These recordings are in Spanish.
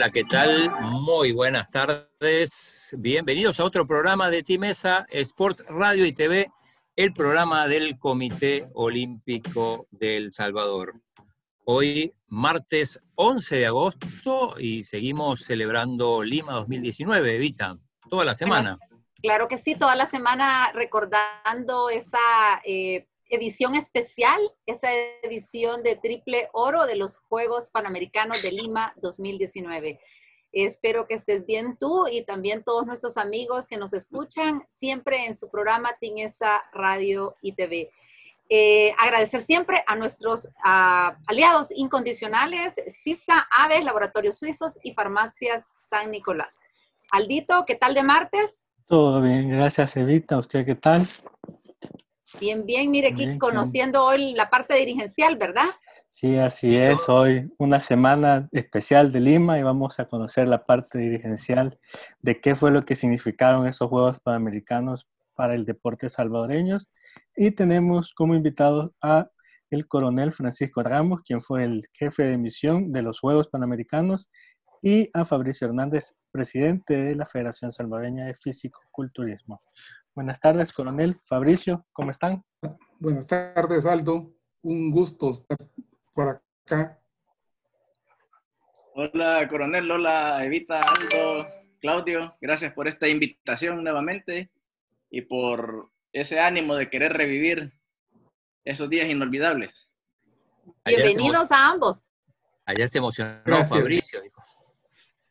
hola, ¿qué tal? Muy buenas tardes. Bienvenidos a otro programa de Timesa Sports Radio y TV, el programa del Comité Olímpico del Salvador. Hoy, martes 11 de agosto, y seguimos celebrando Lima 2019, Evita, toda la semana. Claro que sí, toda la semana recordando esa eh, edición especial, esa edición de triple oro de los Juegos Panamericanos de Lima 2019. Espero que estés bien tú y también todos nuestros amigos que nos escuchan siempre en su programa Tinesa Radio y. Eh, agradecer siempre a nuestros aliados incondicionales, CISA, Aves, Laboratorios Suizos y Farmacias San Nicolás. Aldito, ¿qué tal de martes? Todo bien, gracias Evita. ¿Usted qué tal? Bien, bien, mire aquí conociendo hoy la parte dirigencial, ¿verdad? Sí, así es. Hoy una semana especial de Lima y vamos a conocer la parte dirigencial de qué fue lo que significaron esos Juegos Panamericanos para el deporte salvadoreño. Y tenemos como invitados a el coronel Francisco Ramos, quien fue el jefe de misión de los Juegos Panamericanos, y a Fabricio Hernández, presidente de la Federación Salvadoreña de Físico-Culturismo. Buenas tardes, coronel. Fabricio, ¿cómo están? Buenas tardes, Aldo. Un gusto estar por acá. Hola, coronel. Hola, Evita, Aldo, Claudio. Gracias por esta invitación nuevamente y por ese ánimo de querer revivir esos días inolvidables. Bienvenidos a ambos. Ayer se emocionó Fabricio.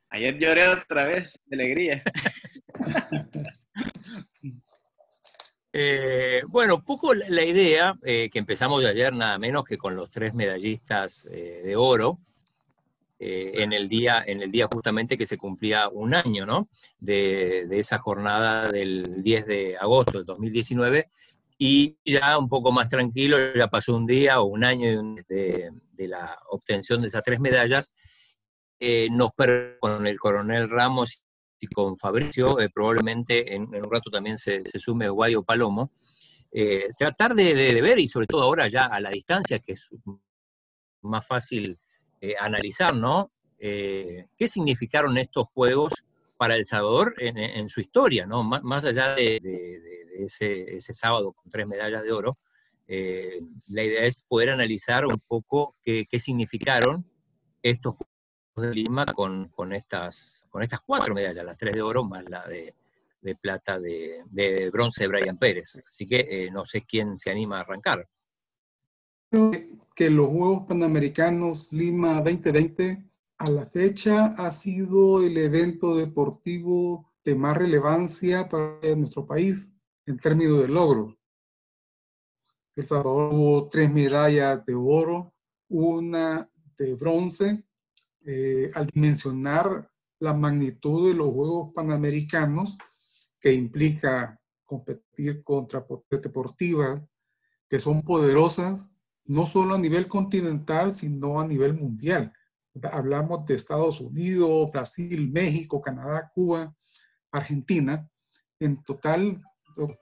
Ayer lloré otra vez de alegría. Eh, bueno, poco la idea, eh, que empezamos de ayer nada menos que con los tres medallistas eh, de oro, en, el día, en el día justamente que se cumplía un año, ¿no? De, esa jornada del 10 de agosto del 2019, y ya un poco más tranquilo, ya pasó un día o un año de, de la obtención de esas tres medallas, nos con el coronel Ramos y con Fabricio, eh, probablemente en, un rato también se, sume Guayo Palomo, eh, tratar de, ver, y sobre todo ahora ya a la distancia, que es más fácil eh, analizar, ¿no? ¿Qué significaron estos juegos para El Salvador en, su historia, ¿no? Más, allá de, ese, sábado con tres medallas de oro, la idea es poder analizar un poco qué, qué significaron estos juegos de Lima con, con, estas, con estas cuatro medallas, las tres de oro más la de, de plata de, de, bronce de Brian Pérez. Así que eh, no sé quién se anima a arrancar. Creo que los Juegos Panamericanos Lima 2020 a la fecha ha sido el evento deportivo de más relevancia para nuestro país en términos de logros. El Salvador tuvo tres medallas de oro, una de bronce eh, al dimensionar la magnitud de los Juegos Panamericanos, que implica competir contra potencias deportivas que son poderosas, no solo a nivel continental, sino a nivel mundial. Hablamos de Estados Unidos, Brasil, México, Canadá, Cuba, Argentina. En total,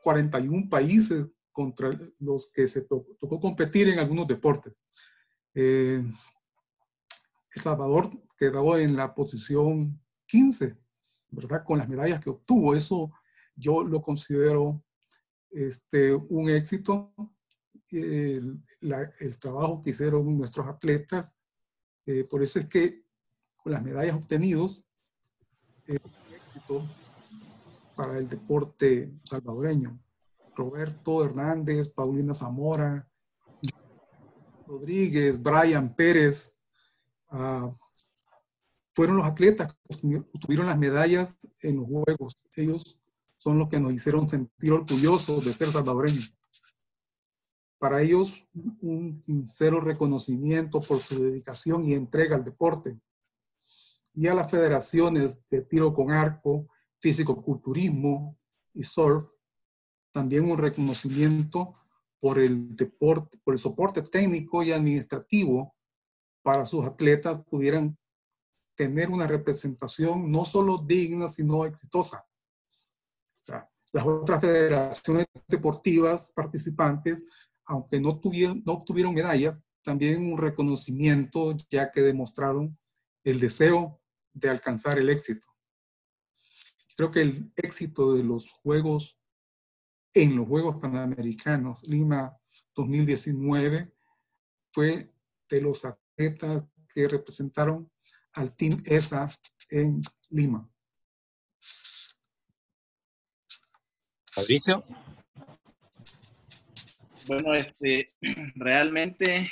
41 países contra los que se tocó, competir en algunos deportes. Eh, el Salvador quedó en la posición 15, ¿verdad? Con las medallas que obtuvo. Eso yo lo considero este, un éxito. El, trabajo que hicieron nuestros atletas. Eh, por eso es que con las medallas obtenidas, eh, un éxito para el deporte salvadoreño. Roberto Hernández, Paulina Zamora, Rodríguez, Brian Pérez, Ah, fueron los atletas que tuvieron las medallas en los Juegos. Ellos son los que nos hicieron sentir orgullosos de ser salvadoreños. Para ellos, un sincero reconocimiento por su dedicación y entrega al deporte. Y a las federaciones de tiro con arco, físico-culturismo y surf, también un reconocimiento por el deporte, por el soporte técnico y administrativo para sus atletas pudieran tener una representación no solo digna, sino exitosa. las otras federaciones deportivas participantes, aunque no, tuvieron, no obtuvieron medallas, también un reconocimiento ya que demostraron el deseo de alcanzar el éxito. Creo que el éxito de los Juegos, en los Juegos Panamericanos Lima 2019, fue de los atletas que representaron al Team ESA en Lima. Fabricio. Bueno, este, realmente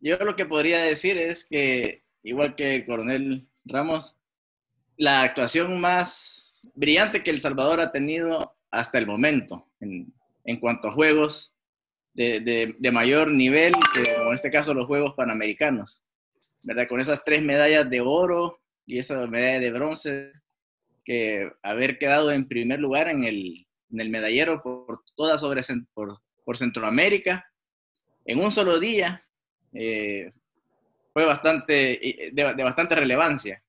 yo lo que podría decir es que, igual que el coronel Ramos, la actuación más brillante que El Salvador ha tenido hasta el momento en, en cuanto a juegos de, de, mayor nivel, como en este caso los Juegos Panamericanos, ¿verdad? Con esas tres medallas de oro y esa medalla de bronce, que haber quedado en primer lugar en el, en el medallero por toda sobre por, por Centroamérica en un solo día eh, fue bastante de, de bastante relevancia.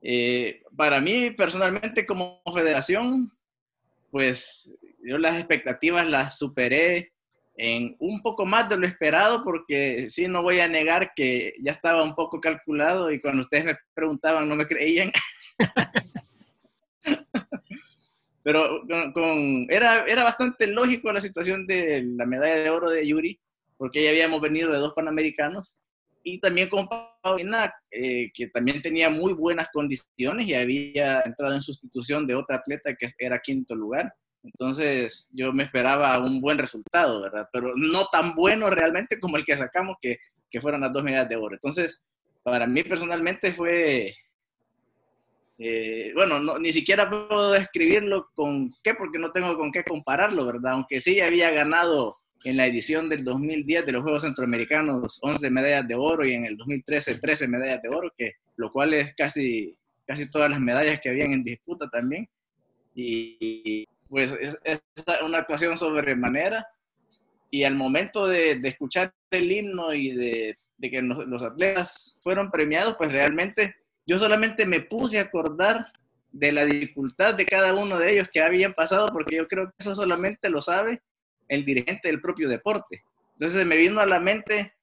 Eh, para mí personalmente como federación, pues yo las expectativas las superé en un poco más de lo esperado, porque sí, no voy a negar que ya estaba un poco calculado y cuando ustedes me preguntaban no me creían. Pero con, era, era bastante lógico la situación de la medalla de oro de Yuri, porque ya habíamos venido de dos panamericanos, y también con Paulina, eh, que también tenía muy buenas condiciones y había entrado en sustitución de otra atleta que era quinto lugar. Entonces yo me esperaba un buen resultado, ¿verdad? Pero no tan bueno realmente como el que sacamos, que, que fueron las dos medallas de oro. Entonces, para mí personalmente fue, eh, bueno, no, ni siquiera puedo describirlo con qué, porque no tengo con qué compararlo, ¿verdad? Aunque sí había ganado en la edición del 2010 de los Juegos Centroamericanos 11 medallas de oro y en el 2013 13 medallas de oro, que, lo cual es casi, casi todas las medallas que habían en disputa también. Y, pues es, una actuación sobremanera. Y al momento de, escuchar el himno y de, que los, los, atletas fueron premiados, pues realmente yo solamente me puse a acordar de la dificultad de cada uno de ellos que habían pasado, porque yo creo que eso solamente lo sabe el dirigente del propio deporte. Entonces me vino a la mente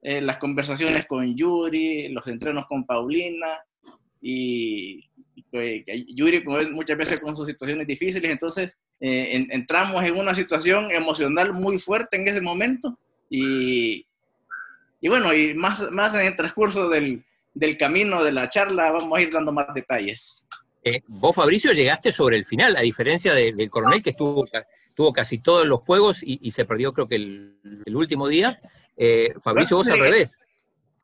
eh, las conversaciones con Yuri, los entrenos con Paulina, y, pues, Yuri muchas veces con sus situaciones difíciles, entonces eh, en, entramos en una situación emocional muy fuerte en ese momento y, y bueno, y más, más en el transcurso del, del, camino de la charla vamos a ir dando más detalles. Eh, vos, Fabricio, llegaste sobre el final, a diferencia de, del coronel que estuvo, tuvo casi todos los juegos y, y se perdió creo que el, el último día. Eh, Fabricio, vos al revés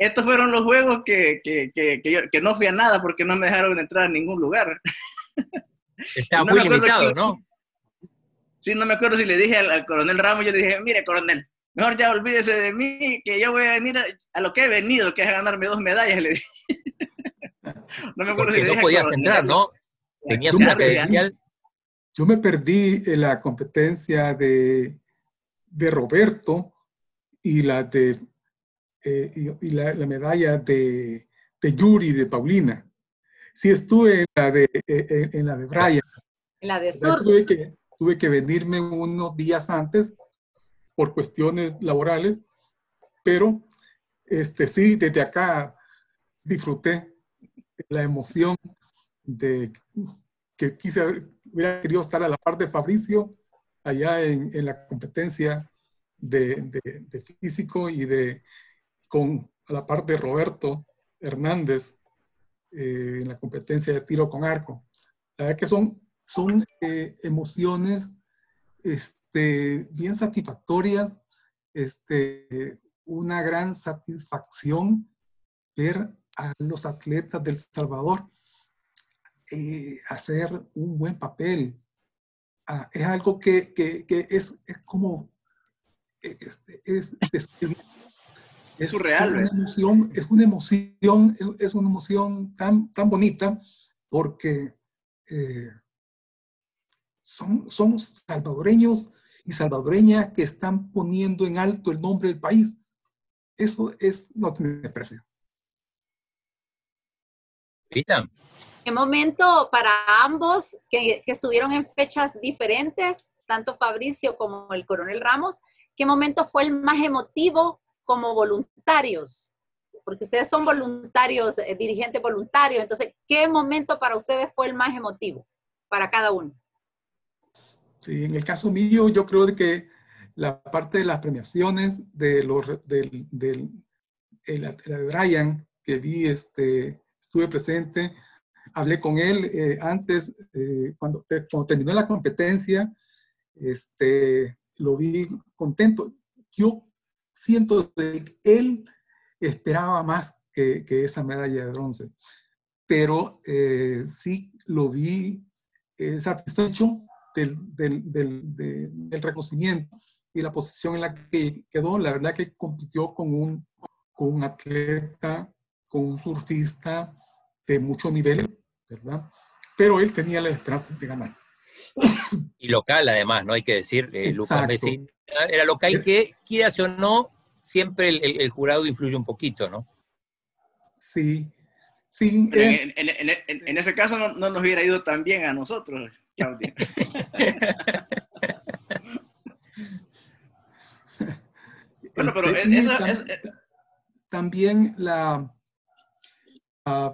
estos fueron los juegos que, que, que, que, yo, que no fui a nada porque no me dejaron entrar a ningún lugar. Estaba no muy limitado, ¿no? Sí, no me acuerdo si le dije al, al, coronel Ramos, yo le dije, mire, coronel, mejor ya olvídese de mí, que yo voy a venir a, a lo que he venido, que es a ganarme dos medallas, le dije. no me acuerdo porque si le no dije podías coronel, entrar, ¿no? Tenías una credencial. Yo me perdí en la competencia de, de Roberto y la de eh, y, y la, la, medalla de, de, Yuri, de Paulina. Sí estuve en la de, eh, en la de Brian. En la de Sur. Tuve que, tuve que venirme unos días antes por cuestiones laborales, pero este, sí, desde acá disfruté la emoción de que quise, hubiera querido estar a la par de Fabricio allá en, en la competencia de, de, de, físico y de, con a la parte de Roberto Hernández eh, en la competencia de tiro con arco. La verdad que son, son eh, emociones este, bien satisfactorias, este, una gran satisfacción ver a los atletas del Salvador eh, hacer un buen papel. Ah, es algo que, que, es, es, como surreal. Una emoción, es una emoción, es una emoción tan, tan bonita porque eh, son, somos salvadoreños y salvadoreñas que están poniendo en alto el nombre del país. Eso es, no tiene precio. ¿Qué momento para ambos que, que estuvieron en fechas diferentes, tanto Fabricio como el coronel Ramos, qué momento fue el más emotivo como voluntarios porque ustedes son voluntarios, eh, dirigentes voluntarios, entonces, ¿qué momento para ustedes fue el más emotivo para cada uno? Sí, en el caso mío, yo creo que la parte de las premiaciones de los del, el, el Brian que vi, este, estuve presente, hablé con él eh, antes, eh, cuando, cuando, terminó la competencia, este, lo vi contento. Yo siento que él esperaba más que, que esa medalla de bronce, pero eh, sí lo vi satisfecho del, del, del, del, reconocimiento y la posición en la que quedó. La verdad que compitió con un, con un atleta, con un surfista de mucho nivel, ¿verdad? Pero él tenía la esperanza de ganar. Y local, además, ¿no? Hay que decir, eh, Lucas Messi era local que, quieras o no, siempre el, el, el, jurado influye un poquito, ¿no? Sí, sí. Es... En, en, en, en, ese caso no, no, nos hubiera ido tan bien a nosotros, Claudia. bueno, pero este, eso, tam, es, también la, uh,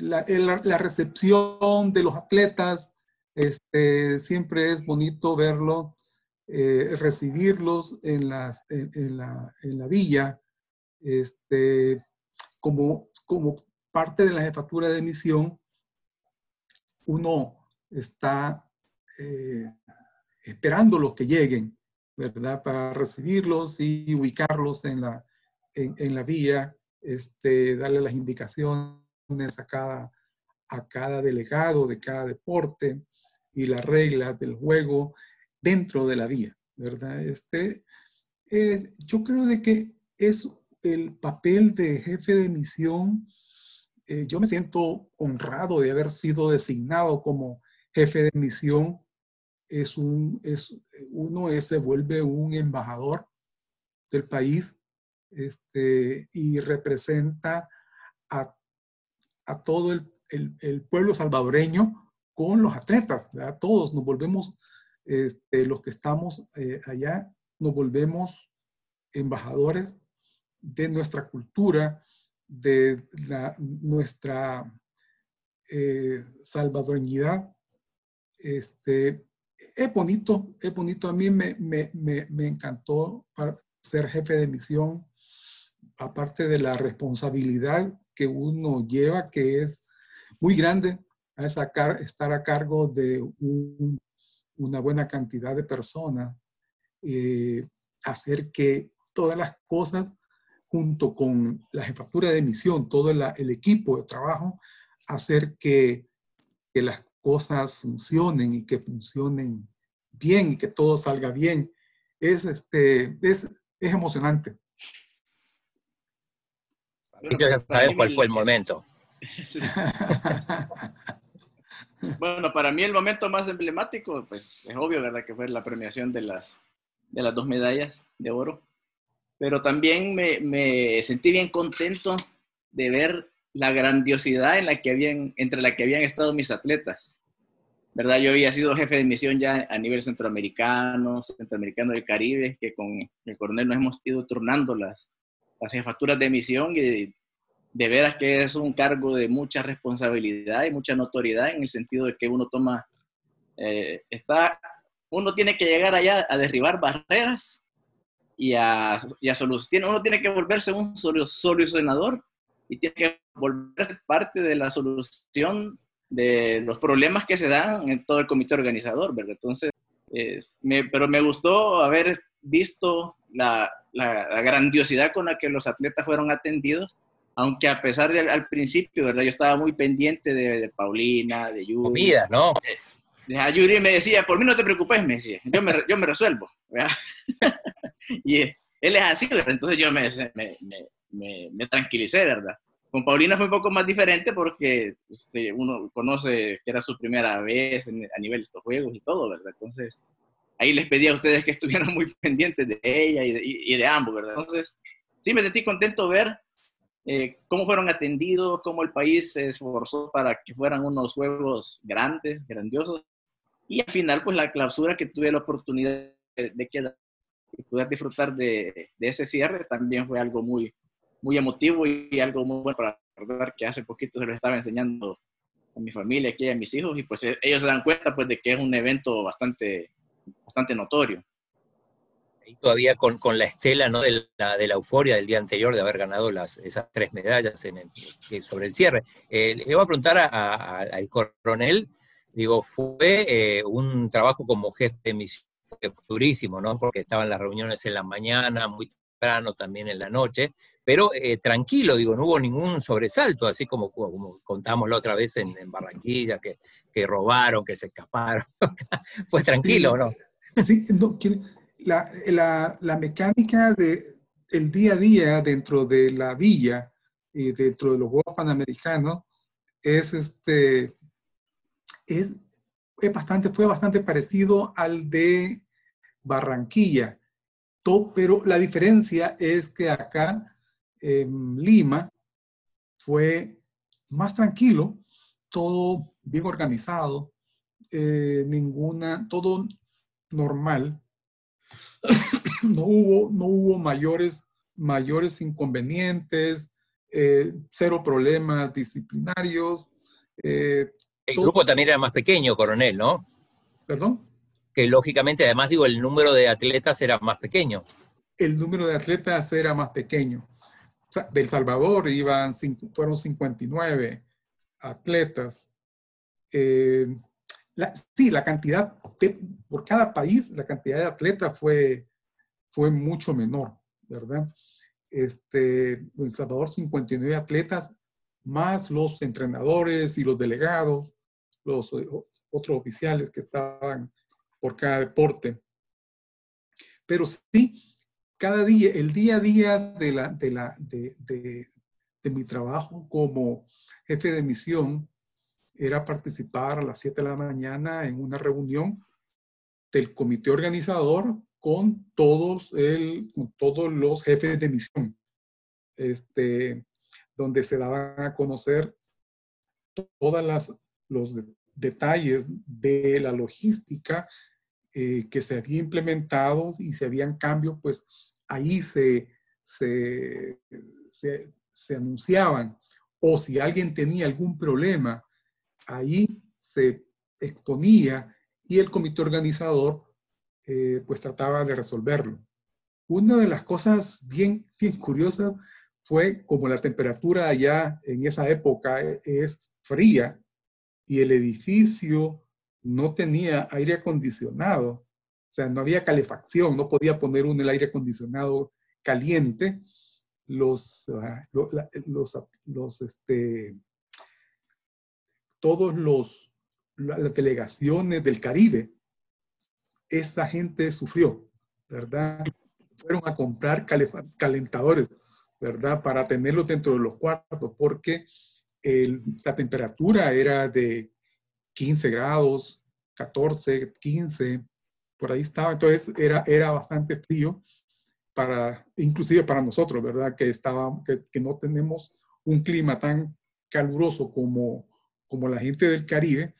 la, la, la, recepción de los atletas, este, siempre es bonito verlo, eh, recibirlos en, las, en, la, en, la, villa, este, como, como parte de la jefatura de misión, uno está eh, esperando los que lleguen, ¿verdad? Para recibirlos y ubicarlos en la, en, en la vía, este, darle las indicaciones a cada, a cada delegado de cada deporte y las reglas del juego dentro de la vía, ¿verdad? Este, es, yo creo de que es el papel de jefe de misión. Eh, yo me siento honrado de haber sido designado como jefe de misión. Es un, es, uno es, se vuelve un embajador del país este, y representa a a todo el, el, el pueblo salvadoreño con los atletas, ¿verdad? Todos nos volvemos, este, los que estamos eh, allá, nos volvemos embajadores de nuestra cultura, de nuestra eh, salvadoreñidad. Este, es bonito, es bonito. A mí me, me, me, encantó ser jefe de misión, aparte de la responsabilidad que uno lleva, que es muy grande, a estar a cargo de un, una buena cantidad de personas, eh, hacer que todas las cosas, junto con la jefatura de misión, todo el, el equipo de trabajo, hacer que, que, las cosas funcionen y que funcionen bien y que todo salga bien, es, este, es, es emocionante. Bueno, ya sabes cuál fue el momento. bueno, para mí el momento más emblemático, pues es obvio, ¿verdad? Que fue la premiación de las, de las dos medallas de oro. Pero también me, me sentí bien contento de ver la grandiosidad en la que habían, entre la que habían estado mis atletas. ¿Verdad? Yo había sido jefe de misión ya a nivel centroamericano, centroamericano del Caribe, que con el coronel nos hemos ido turnando las, las de misión y de, veras que es un cargo de mucha responsabilidad y mucha notoriedad en el sentido de que uno toma, eh, está, uno tiene que llegar allá a derribar barreras y a, y a solucionar, uno tiene que volverse un solucionador y tiene que volverse parte de la solución de los problemas que se dan en todo el comité organizador, ¿verdad? Entonces, es, pero me gustó haber visto la, la, grandiosidad con la que los atletas fueron atendidos, aunque a pesar de al principio, ¿verdad? Yo estaba muy pendiente de, de Paulina, de Yuri. Comida, ¿no? De, a Yuri me decía, por mí no te preocupes, me decía, yo me, yo me resuelvo, y él es así, ¿verdad? Entonces yo me, me, me, me, tranquilicé, ¿verdad? Con Paulina fue un poco más diferente porque este, uno conoce que era su primera vez en, a nivel de estos juegos y todo, ¿verdad? Entonces, ahí les pedí a ustedes que estuvieran muy pendientes de ella y de, y de ambos, ¿verdad? Entonces, sí me sentí contento ver eh, cómo fueron atendidos, cómo el país se esforzó para que fueran unos juegos grandes, grandiosos. Y al final, pues la clausura que tuve la oportunidad de, quedar y poder disfrutar de, de, ese cierre también fue algo muy, muy emotivo y algo muy bueno para recordar que hace poquito se lo estaba enseñando a mi familia aquí, a mis hijos, y pues eh, ellos se dan cuenta pues de que es un evento bastante, bastante notorio. Y todavía con, con, la estela ¿no? de, la, de la euforia del día anterior de haber ganado las, esas tres medallas en el, sobre el cierre. Eh, le voy a preguntar al coronel, digo, fue eh, un trabajo como jefe de misión durísimo, ¿no? Porque estaban las reuniones en la mañana, muy temprano, también en la noche, pero eh, tranquilo, digo, no hubo ningún sobresalto, así como, como contamos la otra vez en, Barranquilla, que, que, robaron, que se escaparon. Fue tranquilo, ¿no? Sí, no, la, la, mecánica de el día a día dentro de la villa y dentro de los Juegos Panamericanos es este es, es bastante, fue bastante parecido al de Barranquilla. pero la diferencia es que acá en Lima fue más tranquilo, todo bien organizado, eh, ninguna, todo normal. no, hubo, no hubo mayores, mayores inconvenientes, eh, cero problemas disciplinarios. Eh, el grupo también era más pequeño, coronel, ¿no? ¿Perdón? Que lógicamente, además digo, el número de atletas era más pequeño. El número de atletas era más pequeño del Salvador iban, fueron 59 atletas. Eh, sí, la cantidad, por cada país, la cantidad de atletas fue, fue mucho menor, ¿verdad? Este, El Salvador 59 atletas, más los entrenadores y los delegados, los eh, otros oficiales que estaban por cada deporte. Pero sí, cada día, el día a día de, la, de, la, de, de, mi trabajo como jefe de misión era participar a las 7 de la mañana en una reunión del comité organizador con todos, el, con todos los jefes de misión, este, donde se daban a conocer todos los detalles de la logística eh, que se había implementado y se habían cambios, pues ahí se, se, se, anunciaban. O si alguien tenía algún problema, ahí se exponía y el comité organizador eh, pues trataba de resolverlo. Una de las cosas bien, bien curiosas fue como la temperatura allá en esa época es fría y el edificio no tenía aire acondicionado, o sea, no había calefacción, no podía poner un el aire acondicionado caliente. Los, ah, los, los, este, todos los, las delegaciones del Caribe, esa gente sufrió, ¿verdad? Fueron a comprar calentadores, ¿verdad? Para tenerlos dentro de los cuartos, porque la temperatura era de 15 grados, 14, 15, por ahí estaba. Entonces era, era bastante frío, para, inclusive para nosotros, ¿verdad? Que, estaba, que, no tenemos un clima tan caluroso como, como la gente del Caribe,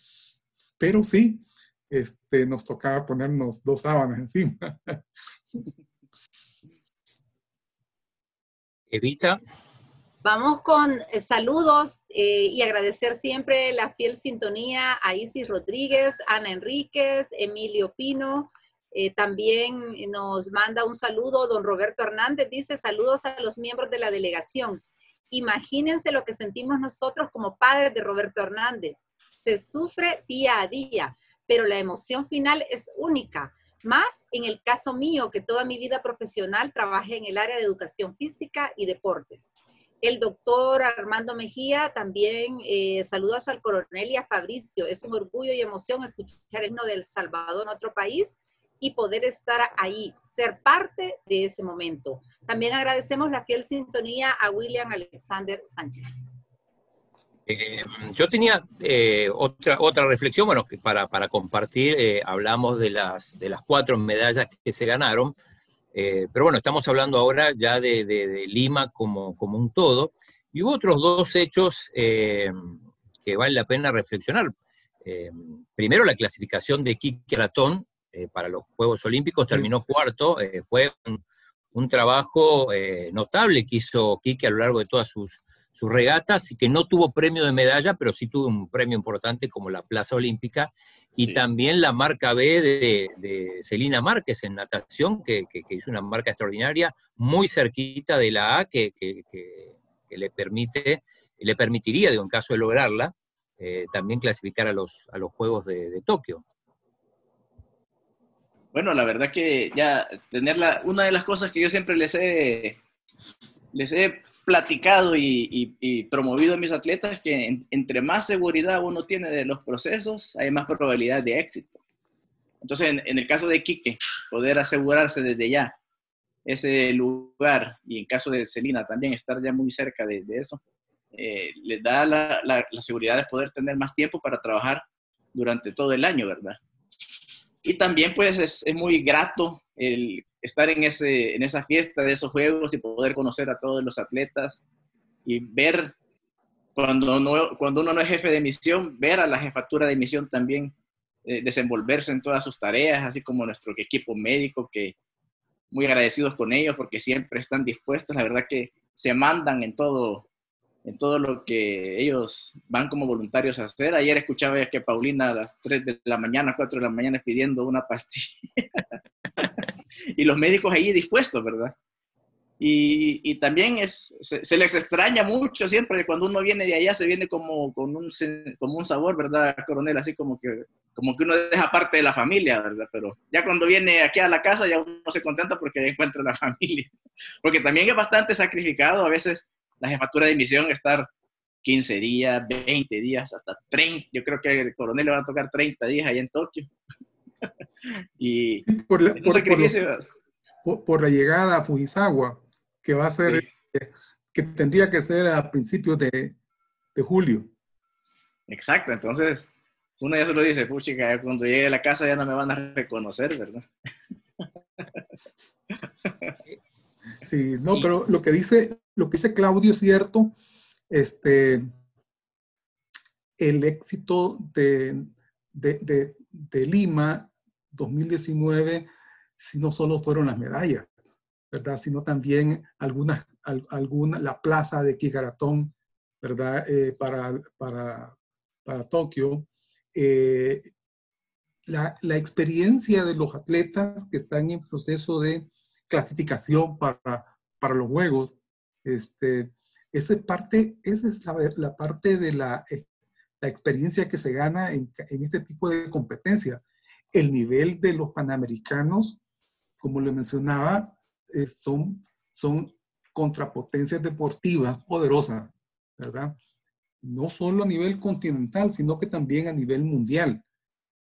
pero sí, este, nos tocaba ponernos dos sábanas encima. Evita. Vamos con eh, saludos eh, y agradecer siempre la fiel sintonía a Isis Rodríguez, Ana Enríquez, Emilio Pino. Eh, también nos manda un saludo don Roberto Hernández. Dice saludos a los miembros de la delegación. Imagínense lo que sentimos nosotros como padres de Roberto Hernández. Se sufre día a día, pero la emoción final es única. Más en el caso mío, que toda mi vida profesional trabajé en el área de educación física y deportes el doctor Armando Mejía, también eh, saludos al coronel y a Fabricio. Es un orgullo y emoción escuchar el himno del Salvador en otro país y poder estar ahí, ser parte de ese momento. También agradecemos la fiel sintonía a William Alexander Sánchez. Eh, yo tenía eh, otra, otra reflexión, bueno, que para, para compartir, hablamos de las, de las cuatro medallas que se ganaron, eh, pero bueno, estamos hablando ahora ya de, Lima como, como, un todo. Y hubo otros dos hechos eh, que vale la pena reflexionar. Eh, primero, la clasificación de Quique Ratón para los Juegos Olímpicos terminó cuarto. fue un trabajo eh, notable que hizo Quique a lo largo de todas sus, sus regatas y que no tuvo premio de medalla, pero sí tuvo un premio importante como la Plaza Olímpica y también la marca B de, de Celina Márquez en natación, que, hizo una marca extraordinaria, muy cerquita de la A, que, le permite, le permitiría, digo, en caso de lograrla, eh, también clasificar a los, a los Juegos de, Tokio. Bueno, la verdad que ya tenerla, una de las cosas que yo siempre les he, les he platicado y, promovido a mis atletas que entre más seguridad uno tiene de los procesos, hay más probabilidad de éxito. Entonces, en, el caso de Quique, poder asegurarse desde ya ese lugar y en caso de Celina también estar ya muy cerca de, eso, eh, les da la, la, seguridad de poder tener más tiempo para trabajar durante todo el año, ¿verdad? Y también pues es, es muy grato el estar en, ese, en esa fiesta de esos juegos y poder conocer a todos los atletas y ver, cuando, no, cuando uno no es jefe de misión, ver a la jefatura de misión también eh, desenvolverse en todas sus tareas, así como nuestro equipo médico, que muy agradecidos con ellos porque siempre están dispuestos, la verdad que se mandan en todo, en todo lo que ellos van como voluntarios a hacer. Ayer escuchaba que Paulina a las 3 de la mañana, 4 de la mañana pidiendo una pastilla. y los médicos ahí dispuestos, ¿verdad? Y, y también es, se, les extraña mucho siempre, cuando uno viene de allá se viene como con un, como un sabor, ¿verdad, coronel? Así como que, como que uno deja parte de la familia, ¿verdad? Pero ya cuando viene aquí a la casa ya uno se contenta porque encuentra la familia. Porque también es bastante sacrificado a veces la jefatura de misión estar 15 días, 20 días, hasta 30. Yo creo que el coronel le va a tocar 30 días allá en Tokio. y por la, por, la, llegada a Fujisawa, que va a ser, que, tendría que ser a principios de, de, julio. Exacto, entonces uno ya se lo dice, puchica, cuando llegue a la casa ya no me van a reconocer, ¿verdad? Sí, no, pero lo que dice, lo que dice Claudio es cierto. Este, el éxito de, de, de Lima 2019, si no solo fueron las medallas, ¿verdad? Sino también algunas, alguna, la plaza de Kigaratón, ¿verdad? Eh, para, para, para, Tokio. Eh, la, la, experiencia de los atletas que están en proceso de clasificación para, para los juegos, este, esa es parte, esa es la, la parte de la, la, experiencia que se gana en, en este tipo de competencia el nivel de los panamericanos, como le mencionaba, eh, son, son contrapotencias deportivas poderosas, ¿verdad? No solo a nivel continental, sino que también a nivel mundial.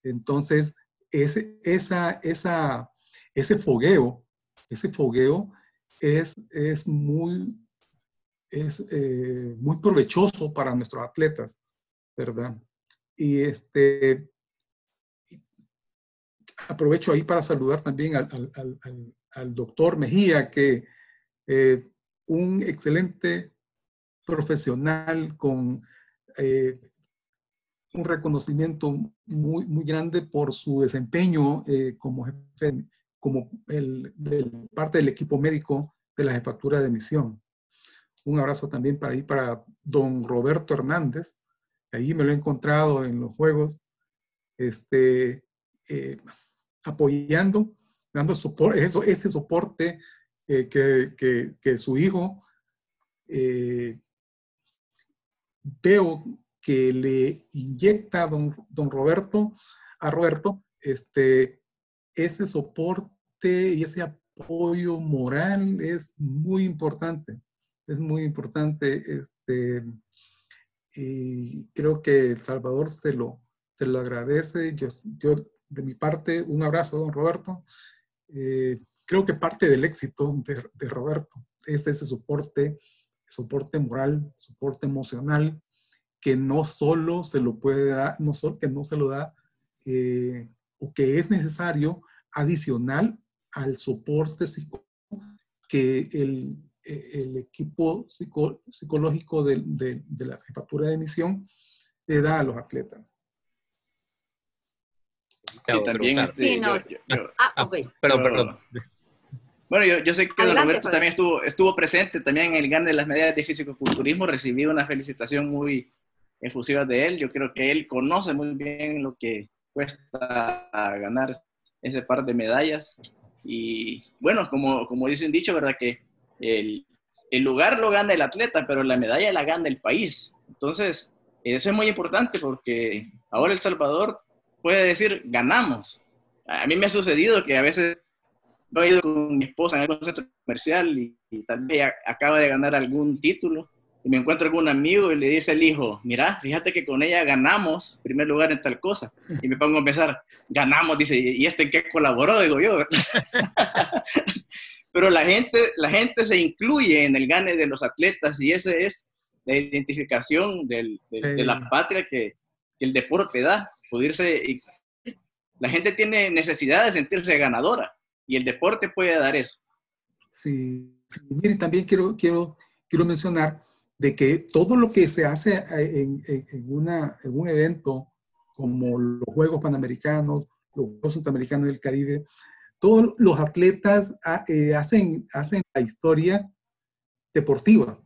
Entonces, ese, esa, esa, ese fogueo, ese fogueo es, es muy, es, eh, muy provechoso para nuestros atletas, ¿verdad? Y este, aprovecho ahí para saludar también al, doctor Mejía, que eh, un excelente profesional con eh, un reconocimiento muy, muy grande por su desempeño eh, como jefe, como el, parte del equipo médico de la jefatura de misión. Un abrazo también para ahí para don Roberto Hernández. Ahí me lo he encontrado en los juegos. Este, apoyando, dando soporte, eso, ese soporte eh, que, que, su hijo eh, veo que le inyecta don, don, Roberto, a Roberto, este, ese soporte y ese apoyo moral es muy importante, es muy importante, este, y creo que Salvador se lo, se lo agradece, yo, yo de mi parte, un abrazo, don Roberto. Eh, creo que parte del éxito de, Roberto es ese soporte, soporte moral, soporte emocional, que no solo se lo puede dar, no solo, que no se lo da, eh, o que es necesario adicional al soporte psicológico que el, el equipo psicológico de, de, de, la jefatura de misión le da a los atletas. También este, ah, ah, perdón, perdón. Bueno, yo, yo sé que don Roberto también estuvo, estuvo presente también en el GAN de las medallas de físico-culturismo, recibí una felicitación muy efusiva de él. Yo creo que él conoce muy bien lo que cuesta ganar ese par de medallas. Y bueno, como, como dice un dicho, ¿verdad? Que el, el lugar lo gana el atleta, pero la medalla la gana el país. Entonces, eso es muy importante porque ahora El Salvador puede decir, ganamos. A mí me ha sucedido que a veces he ido con mi esposa en algún centro comercial y, tal vez acaba de ganar algún título y me encuentro algún amigo y le dice el hijo, mira, fíjate que con ella ganamos primer lugar en tal cosa. Y me pongo a pensar, ganamos, dice, ¿y este en qué colaboró? Digo yo. Pero la gente, la gente se incluye en el gane de los atletas y esa es la identificación del, de la patria que, que, el deporte da. Poderse, la gente tiene necesidad de sentirse ganadora y el deporte puede dar eso. Sí, miren, también quiero, quiero, quiero mencionar de que todo lo que se hace eh, en, un evento como los Juegos Panamericanos, los Juegos Centroamericanos del Caribe, todos los atletas ah, eh, hacen, hacen la historia deportiva.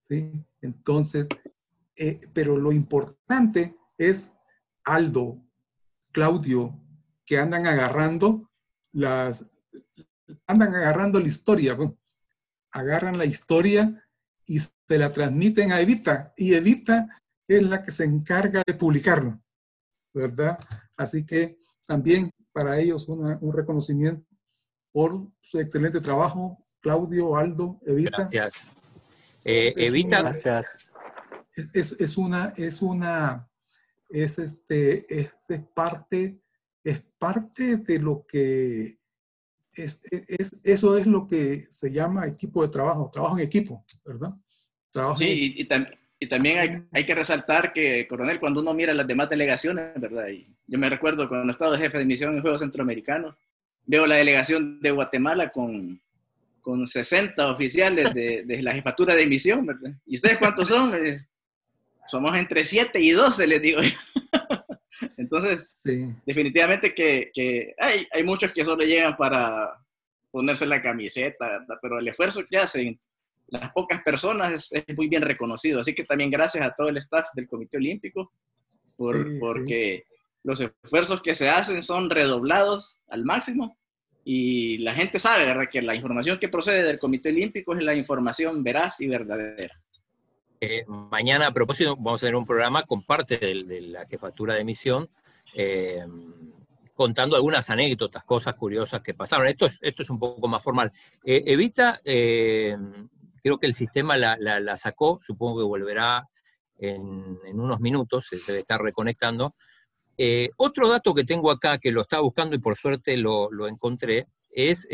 ¿sí? Entonces, eh, pero lo importante es Aldo, Claudio, que andan agarrando las, andan agarrando la historia, agarran la historia y se la transmiten a Evita, y Evita es la que se encarga de publicarlo, ¿verdad? Así que también para ellos un reconocimiento por su excelente trabajo, Claudio, Aldo, Evita. Gracias. Eh, Evita, gracias. Es, es, una, es una, es este, este parte es parte de lo que, es, es, eso es lo que se llama equipo de trabajo, trabajo en equipo, ¿verdad? Trabajo sí, y, y, también hay, hay, que resaltar que, coronel, cuando uno mira las demás delegaciones, ¿verdad? Y yo me recuerdo cuando estaba jefe de misión en Juegos Centroamericanos, veo la delegación de Guatemala con, con 60 oficiales de, de, la jefatura de misión, ¿verdad? ¿Y ustedes cuántos son? Eh, somos entre 7 y 12, les digo yo. Entonces, definitivamente que, hay, hay, muchos que solo llegan para ponerse la camiseta, pero el esfuerzo que hacen las pocas personas es, muy bien reconocido. Así que también gracias a todo el staff del Comité Olímpico, por, porque los esfuerzos que se hacen son redoblados al máximo y la gente sabe, ¿verdad?, que la información que procede del Comité Olímpico es la información veraz y verdadera. Eh, mañana, a propósito, vamos a tener un programa con parte de, la jefatura de misión, eh, contando algunas anécdotas, cosas curiosas que pasaron. Esto es, esto es un poco más formal. Eh, Evita, creo que el sistema la, sacó, supongo que volverá en, unos minutos, se debe estar reconectando. otro dato que tengo acá, que lo estaba buscando y por suerte lo, lo encontré, es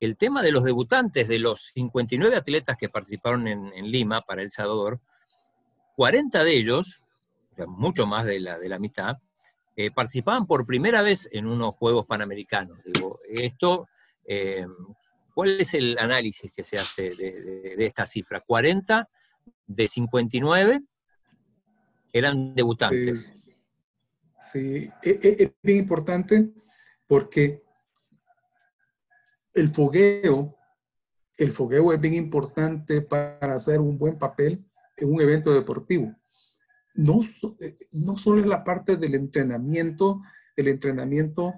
el tema de los debutantes, de los 59 atletas que participaron en, Lima para El Salvador, 40 de ellos, mucho más de la, de la mitad, eh, participaban por primera vez en unos Juegos Panamericanos. Esto, eh, ¿cuál es el análisis que se hace de, esta cifra? 40 de 59 eran debutantes. Sí, sí. E, e, es bien importante porque el fogueo, el fogueo es bien importante para hacer un buen papel en un evento deportivo. No, eh, no solo es la parte del entrenamiento, el entrenamiento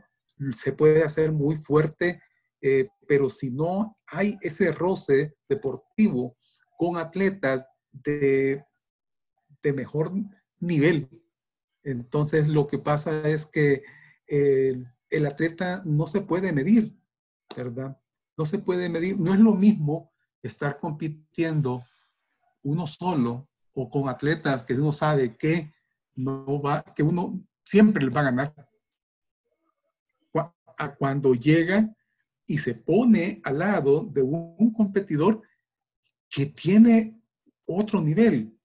se puede hacer muy fuerte, eh, pero si no hay ese roce deportivo con atletas de, de mejor nivel, entonces lo que pasa es que el, el atleta no se puede medir ¿verdad? No se puede medir, no es lo mismo estar compitiendo uno solo o con atletas que uno sabe que no va, que uno siempre les va a ganar. Cuando llega y se pone al lado de un, competidor que tiene otro nivel.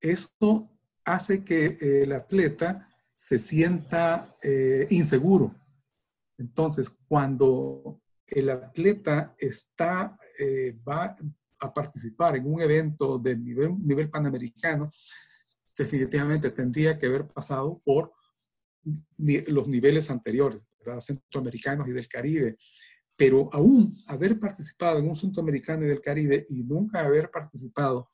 Esto hace que el atleta se sienta eh, inseguro. Entonces, cuando el atleta está, eh, va a participar en un evento de nivel, panamericano, definitivamente tendría que haber pasado por los niveles anteriores, centroamericanos y del Caribe. pero aún haber participado en un centroamericano y del Caribe y nunca haber participado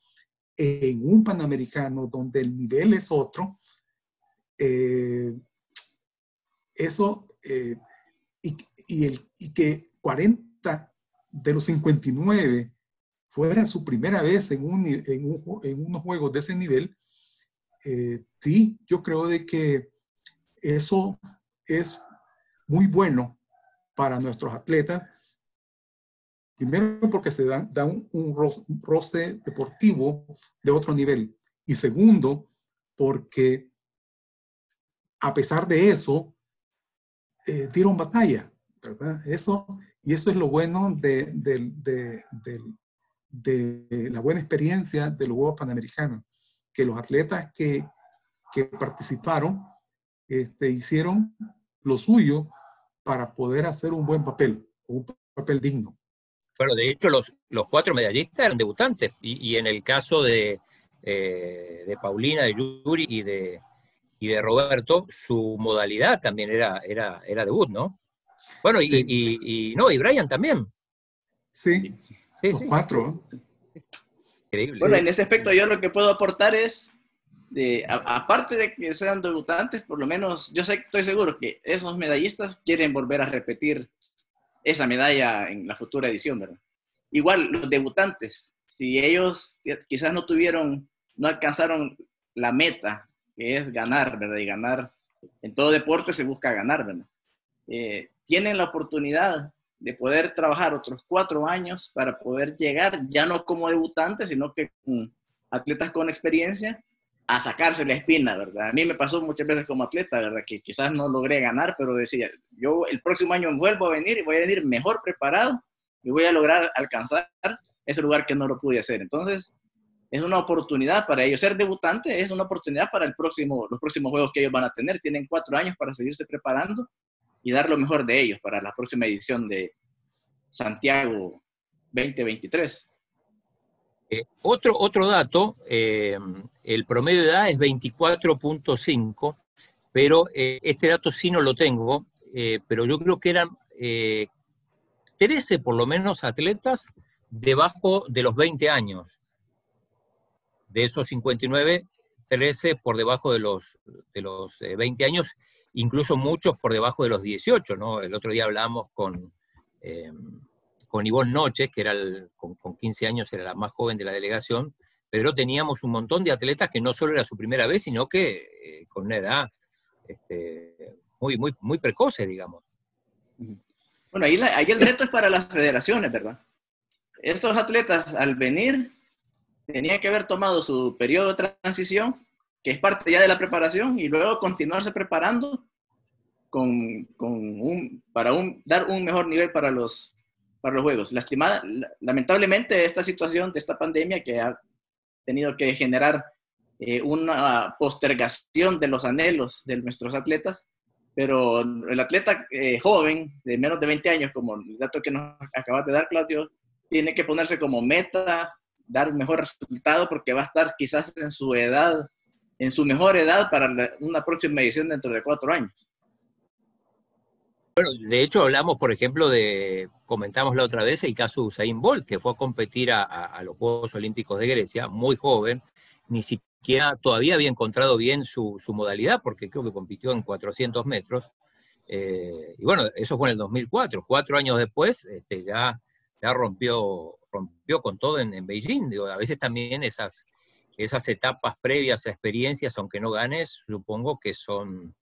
en un panamericano donde el nivel es otro, eh, eso, eh, y, el, y que 40 de los 59 fuera su primera vez en, un, en, unos juegos de ese nivel, eh, sí, yo creo de que eso es muy bueno para nuestros atletas. Primero porque se dan, un, roce deportivo de otro nivel. Y segundo, porque a pesar de eso, eh, dieron batalla, ¿verdad? Eso, y eso es lo bueno de, de, de, la buena experiencia de los Juegos Panamericanos, que los atletas que, que participaron este, hicieron lo suyo para poder hacer un buen papel, un papel digno. Bueno, de hecho, los, los cuatro medallistas eran debutantes, y, y en el caso de, eh, de Paulina, de Yuri y de, y de Roberto, su modalidad también era, era, era debut, ¿no? Bueno, y, y, no, y Brian también. Sí, sí, los cuatro. Increíble. Bueno, en ese aspecto yo lo que puedo aportar es de, aparte de que sean debutantes, por lo menos yo sé, estoy seguro que esos medallistas quieren volver a repetir esa medalla en la futura edición, ¿verdad? Igual los debutantes, si ellos quizás no tuvieron, no alcanzaron la meta, es ganar, ¿verdad? Y ganar, en todo deporte se busca ganar, ¿verdad? Eh, tienen la oportunidad de poder trabajar otros cuatro años para poder llegar, ya no como debutantes, sino que atletas con experiencia, a sacarse la espina, ¿verdad? A mí me pasó muchas veces como atleta, ¿verdad? Que quizás no logré ganar, pero decía, yo el próximo año vuelvo a venir y voy a venir mejor preparado y voy a lograr alcanzar ese lugar que no lo pude hacer. Entonces, es una oportunidad para ellos. Ser debutante es una oportunidad para el próximo, los próximos juegos que ellos van a tener. Tienen cuatro años para seguirse preparando y dar lo mejor de ellos para la próxima edición de Santiago 2023. Eh, otro, otro dato, eh, el promedio de edad es 24.5, pero eh, este dato sí no lo tengo, pero yo creo que eran 13 por lo menos atletas debajo de los 20 años. De esos 59, 13 por debajo de los, de los 20 años, incluso muchos por debajo de los 18, ¿no? El otro día hablábamos con con Ivonne Noches, que era con, 15 años era la más joven de la delegación, pero teníamos un montón de atletas que no solo era su primera vez, sino que eh, con una edad este, muy, muy, muy precoce, digamos. Bueno, ahí, ahí el reto es para las federaciones, ¿verdad? Estos atletas al venir tenían que haber tomado su periodo de transición, que es parte ya de la preparación, y luego continuarse preparando con, con un, para un, dar un mejor nivel para los, para los Juegos. Lastimada, lamentablemente, esta situación de esta pandemia que ha tenido que generar eh, una postergación de los anhelos de nuestros atletas, pero el atleta eh, joven de menos de 20 años, como el dato que nos acabas de dar, Claudio, tiene que ponerse como meta dar un mejor resultado porque va a estar quizás en su edad, en su mejor edad para una próxima edición dentro de cuatro años. Bueno, de hecho hablamos, por ejemplo, de, comentamos la otra vez, el caso de Usain Bolt, que fue a competir a, los Juegos Olímpicos de Grecia, muy joven, ni siquiera todavía había encontrado bien su, modalidad, porque creo que compitió en 400 metros. Eh, y bueno, eso fue en el 2004. Cuatro años después este, ya, ya rompió, rompió con todo en, Beijing. a veces también esas, esas etapas previas a experiencias, aunque no ganes, supongo que son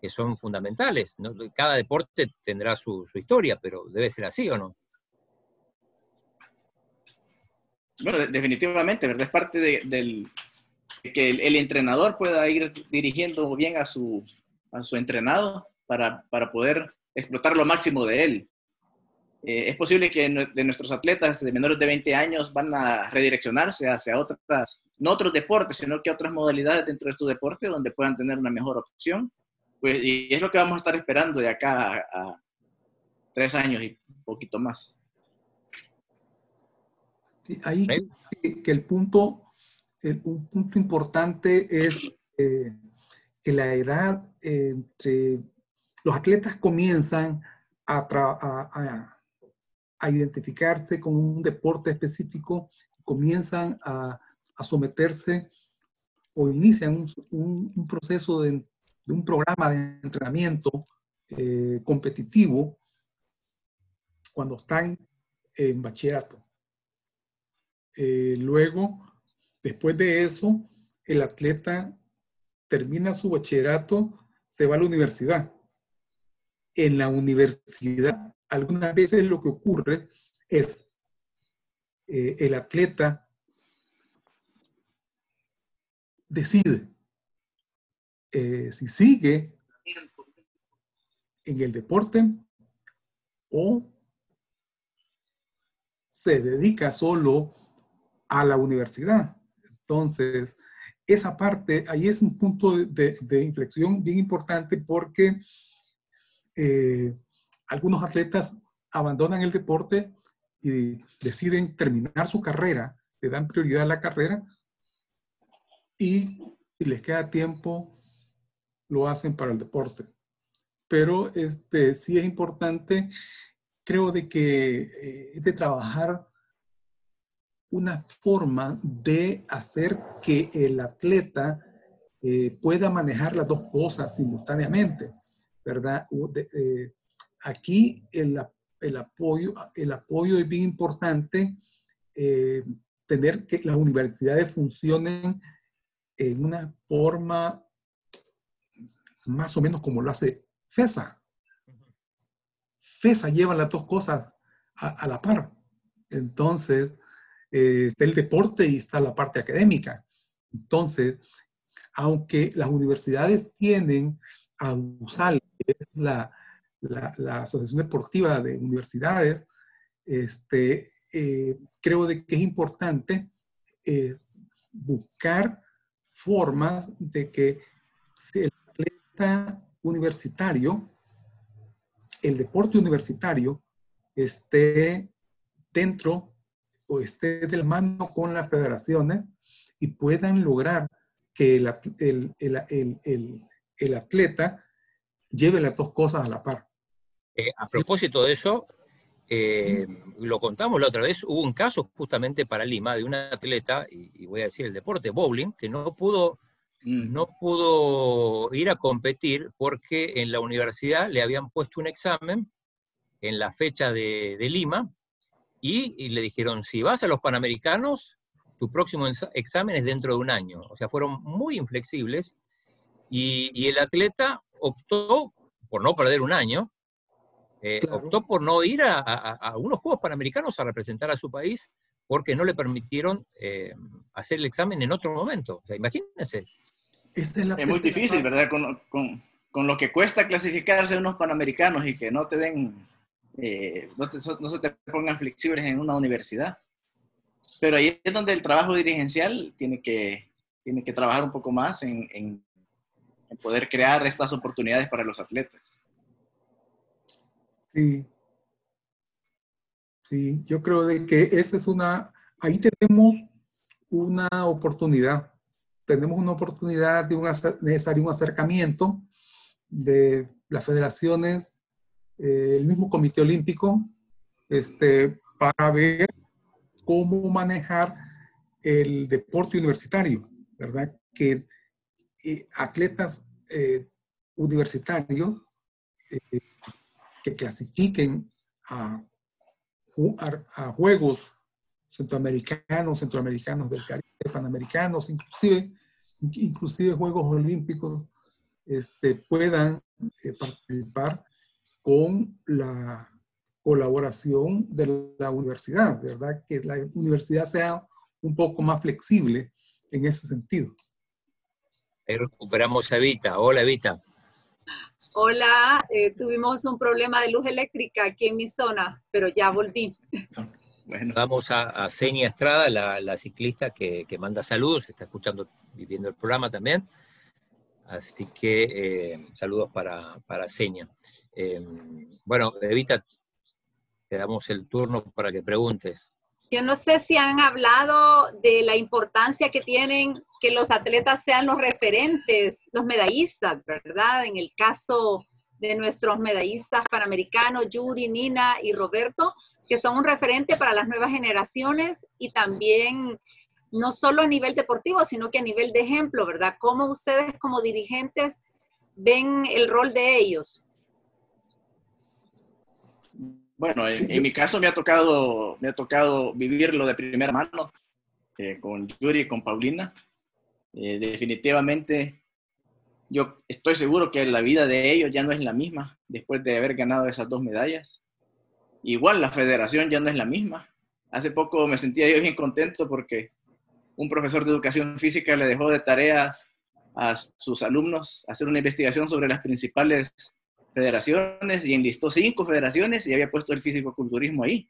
que son fundamentales. Cada deporte tendrá su, historia, pero debe ser así o no. Bueno, definitivamente, ¿verdad? Es parte de, del que el, entrenador pueda ir dirigiendo bien a su, a su entrenado para, para poder explotar lo máximo de él. Eh, es posible que de nuestros atletas de menores de 20 años van a redireccionarse hacia otras, no otros deportes, sino que otras modalidades dentro de estos deportes donde puedan tener una mejor opción pues, y es lo que vamos a estar esperando de acá a, tres años y un poquito más. ahí que, el punto, un punto importante es eh, que la edad entre los atletas comienzan a, a identificarse con un deporte específico, comienzan a, a someterse o inician un, proceso de, de, un programa de entrenamiento eh, competitivo cuando están en bachillerato. Eh, luego, después de eso, el atleta termina su bachillerato, se va a la universidad. En la universidad, algunas veces lo que ocurre es eh, el atleta decide eh, si sigue en el deporte o se dedica solo a la universidad. Entonces, esa parte, ahí es un punto de, inflexión bien importante porque eh, algunos atletas abandonan el deporte y deciden terminar su carrera, le dan prioridad a la carrera y si les queda tiempo, lo hacen para el deporte. Pero este, sí es importante, creo de que eh, de trabajar una forma de hacer que el atleta eh, pueda manejar las dos cosas simultáneamente, ¿verdad? Aquí el, el, apoyo, el apoyo es bien importante, eh, tener que las universidades funcionen en una forma más o menos como lo hace FESA. FESA lleva las dos cosas a, la par. Entonces, eh, está el deporte y está la parte académica. Entonces, aunque las universidades tienen a que es la, Asociación Deportiva de Universidades, este, eh, creo de que es importante eh, buscar formas de que el atleta universitario, el deporte universitario, esté dentro o esté de la mano con las federaciones y puedan lograr que el, el, el, el atleta lleve las dos cosas a la par. Eh, a propósito de eso, eh, lo contamos la otra vez, hubo un caso justamente para Lima de una atleta, y, voy a decir el deporte, bowling, que no pudo, mm. no pudo ir a competir porque en la universidad le habían puesto un examen en la fecha de, de Lima y, le dijeron, si vas a los Panamericanos, tu próximo examen es dentro de un año. O sea, fueron muy inflexibles y, el atleta optó por no perder un año, eh, optó por no ir a, unos Juegos Panamericanos a representar a su país porque no le permitieron eh, hacer el examen en otro momento. O sea, imagínense. Es, es muy difícil, ¿verdad? Con, con, con, lo que cuesta clasificarse a unos Panamericanos y que no te den eh, no, se te pongan flexibles en una universidad. Pero ahí es donde el trabajo dirigencial tiene que, tiene que trabajar un poco más en, en, poder crear estas oportunidades para los atletas. Sí. Sí, yo creo de que esa es una, ahí tenemos una oportunidad. Tenemos una oportunidad de un, necesario un acercamiento de las federaciones eh, el mismo Comité Olímpico este, para ver cómo manejar el deporte universitario, ¿verdad? Que eh, atletas eh, universitarios que clasifiquen a, juegos centroamericanos, centroamericanos del Caribe, panamericanos, inclusive, inclusive Juegos Olímpicos, este, puedan participar con la colaboración de la universidad, ¿verdad? Que la universidad sea un poco más flexible en ese sentido. Ahí recuperamos a Evita. Hola, Evita. Hola, eh, tuvimos un problema de luz eléctrica aquí en mi zona, pero ya volví. Bueno. Vamos a, a Estrada, la, ciclista que, manda saludos, está escuchando, viviendo el programa también. Así que eh, saludos para, para Seña. Em, bueno, Evita, te damos el turno para que preguntes. Yo no sé si han hablado de la importancia que tienen que los atletas sean los referentes, los medallistas, ¿verdad? En el caso de nuestros medallistas panamericanos, Yuri, Nina y Roberto, que son un referente para las nuevas generaciones y también no solo a nivel deportivo, sino que a nivel de ejemplo, ¿verdad? ¿Cómo ustedes como dirigentes ven el rol de ellos? Bueno, en, mi caso me ha tocado, me ha tocado vivirlo de primera mano eh, con Yuri y con Paulina. Eh, definitivamente, yo estoy seguro que la vida de ellos ya no es la misma después de haber ganado esas dos medallas. Igual la federación ya no es la misma. Hace poco me sentía yo bien contento porque un profesor de educación física le dejó de tareas a sus alumnos hacer una investigación sobre las principales federaciones y enlistó cinco federaciones y había puesto el físico-culturismo ahí.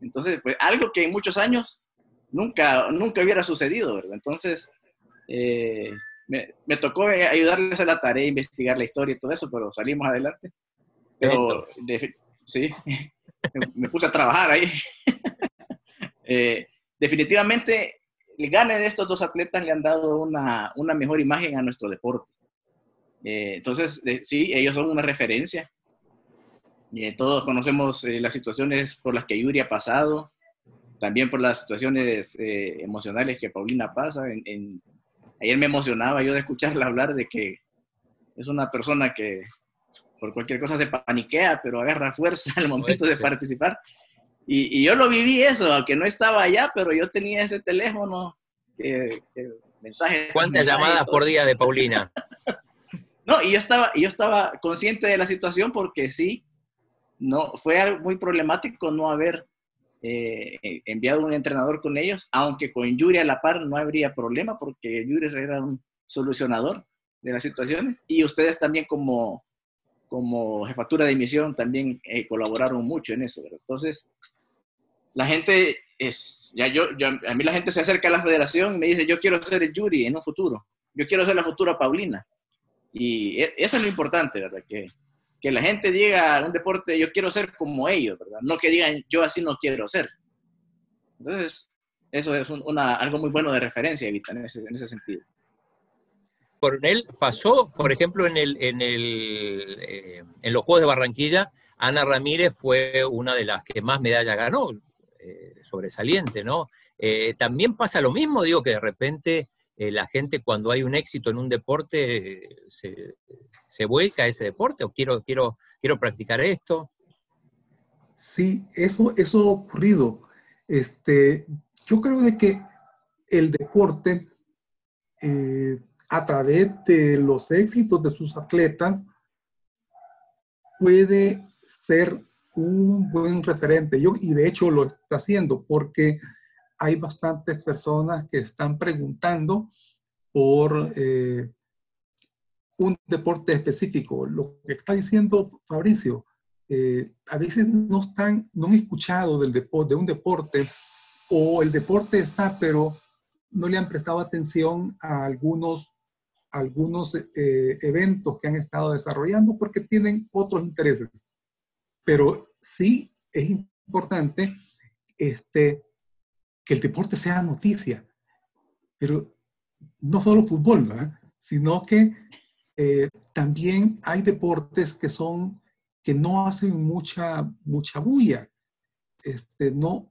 Entonces, pues algo que en muchos años nunca, nunca hubiera sucedido, ¿verdad? Entonces, eh, me, tocó ayudarles a la tarea, investigar la historia y todo eso, pero salimos adelante. Pero, sí, me puse a trabajar ahí. Eh, definitivamente, el gane de estos dos atletas le han dado una, una mejor imagen a nuestro deporte. Eh, entonces, sí, ellos son una referencia. Eh, todos conocemos eh, las situaciones por las que Yuri ha pasado, también por las situaciones emocionales que Paulina pasa. ayer me emocionaba yo de escucharla hablar de que es una persona que por cualquier cosa se paniquea, pero agarra fuerza al momento de participar. Y, yo lo viví eso, aunque no estaba allá, pero yo tenía ese teléfono, que, mensajes. ¿Cuántas llamadas por día de Paulina? No, y yo estaba, yo estaba consciente de la situación porque sí, no, fue algo muy problemático no haber eh, enviado un entrenador con ellos, aunque con Yuri a la par no habría problema porque Yuri era un solucionador de las situaciones y ustedes también como, como jefatura de misión también eh, colaboraron mucho en eso. Entonces, la gente es, ya yo, a mí la gente se acerca a la federación y me dice, yo quiero ser el Yuri en un futuro, yo quiero ser la futura Paulina. Y e, eso es lo importante, ¿verdad? Que, que la gente diga a un deporte, yo quiero ser como ellos, ¿verdad? No que digan, yo así no quiero ser. Entonces, eso es una, algo muy bueno de referencia, Evita, en ese, en ese sentido. él pasó, por ejemplo, en, el, en, el, eh, en los Juegos de Barranquilla, Ana Ramírez fue una de las que más medallas ganó, eh, sobresaliente, ¿no? Eh, también pasa lo mismo, digo que de repente eh, la gente cuando hay un éxito en un deporte se, vuelca a ese deporte o quiero, quiero, quiero practicar esto. Sí, eso, eso ha ocurrido. Este, yo creo de que el deporte, eh, a través de los éxitos de sus atletas, puede ser un buen referente. Yo, y de hecho lo está haciendo porque hay bastantes personas que están preguntando por eh, un deporte específico. Lo que está diciendo Fabricio, eh, a veces no, están, no han escuchado del de un deporte o el deporte está, pero no le han prestado atención a algunos, algunos eh, eventos que han estado desarrollando porque tienen otros intereses. Pero sí es importante este, que el deporte sea noticia, pero no solo fútbol, sino que eh, también hay deportes que son que no hacen mucha mucha bulla, este, no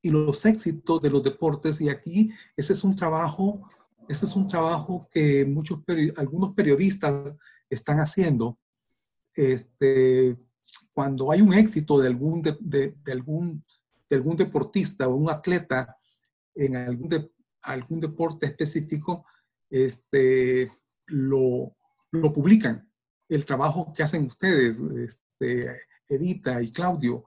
y los éxitos de los deportes y aquí ese es un trabajo ese es un trabajo que muchos algunos periodistas están haciendo. Este, cuando hay un éxito de algún de algún de algún deportista o un atleta en algún, algún deporte específico, este, lo, lo, publican. El trabajo que hacen ustedes, este, Edita y Claudio,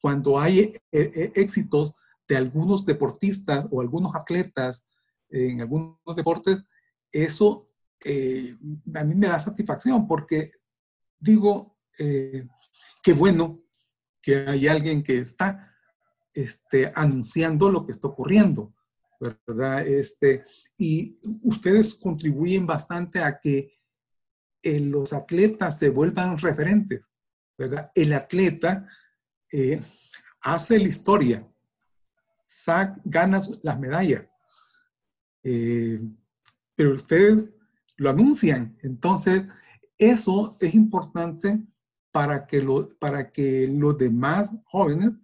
cuando hay eh, eh, éxitos de algunos deportistas o algunos atletas en algunos deportes, eso eh, a mí me da satisfacción porque digo, qué bueno que hay alguien que está este, anunciando lo que está ocurriendo, ¿verdad? Este, y ustedes contribuyen bastante a que eh, los atletas se vuelvan referentes, ¿verdad? El atleta eh, hace la historia, sac, gana las medallas, eh, pero ustedes lo anuncian, entonces eso es importante para que, para que los demás jóvenes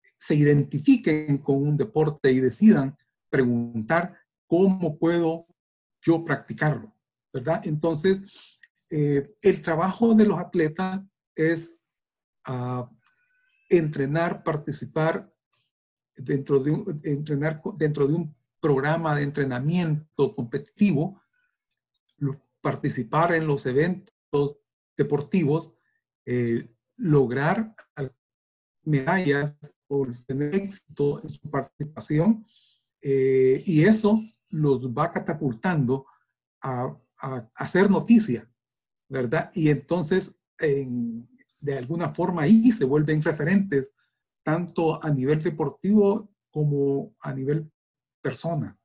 se identifiquen con un deporte y decidan preguntar cómo puedo yo practicarlo, ¿verdad? Entonces, eh, el trabajo de los atletas es uh, entrenar, participar dentro de, un, entrenar dentro de un programa de entrenamiento competitivo, participar en los eventos deportivos, eh, lograr medallas o tener éxito en su participación eh, y eso los va catapultando a, a, hacer noticia, ¿verdad? Y entonces, de alguna forma ahí se vuelven referentes, tanto a nivel deportivo como a nivel persona.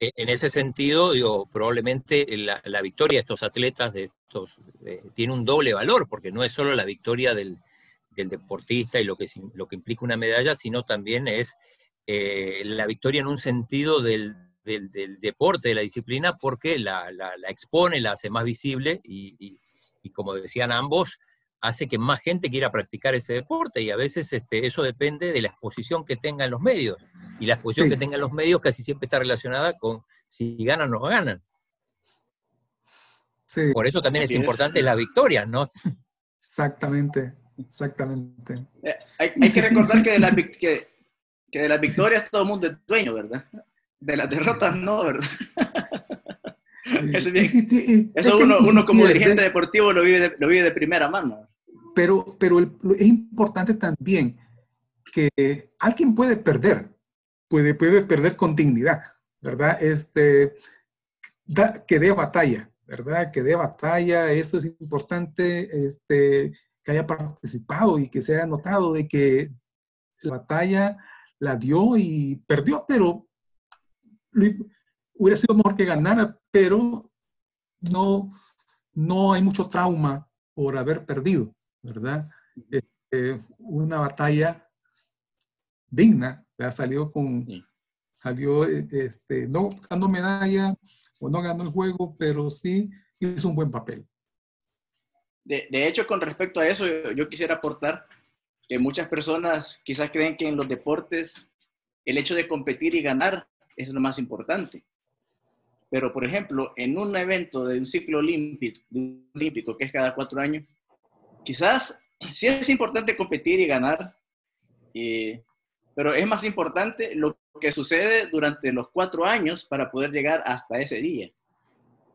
E, en ese sentido, digo, probablemente la, la victoria de estos atletas de estos, tiene un doble valor, porque no es solo la victoria del, del deportista y lo que, lo que implica una medalla, sino también es eh, la victoria en un sentido del, del, del, deporte, de la disciplina, porque la, la, la expone, la hace más visible y, y, y, como decían ambos, hace que más gente quiera practicar ese deporte y a veces este, eso depende de la exposición que tengan los medios. Y la exposición sí. que tengan los medios casi siempre está relacionada con si ganan o no ganan. Sí. Por eso también es importante la victoria, ¿no? Exactamente, exactamente. Eh, hay, hay que recordar que de la, que, que de las victorias todo el mundo es dueño, ¿verdad? De las derrotas no, ¿verdad? eso, bien, eso uno, uno, como dirigente deportivo lo vive de, lo vive de primera mano. Pero, pero el, es importante también que alguien puede perder, puede, puede perder con dignidad, ¿verdad? Este, da, que dé batalla, ¿verdad? Que dé batalla, eso es importante, este, que haya participado y que se haya notado de que la batalla la dio y perdió, pero hubiera sido mejor que ganara, pero no, no hay mucho trauma por haber perdido, ¿verdad? Eh, una batalla digna, salió con, salió, este, no ganó medalla o no ganó el juego, pero sí hizo un buen papel. De, hecho, con respecto a eso, yo, quisiera aportar que muchas personas quizás creen que en los deportes el hecho de competir y ganar es lo más importante. Pero, por ejemplo, en un evento de un ciclo olímpico, olímpico que es cada cuatro años, quizás sí es importante competir y ganar, eh, pero es más importante lo que sucede durante los cuatro años para poder llegar hasta ese día.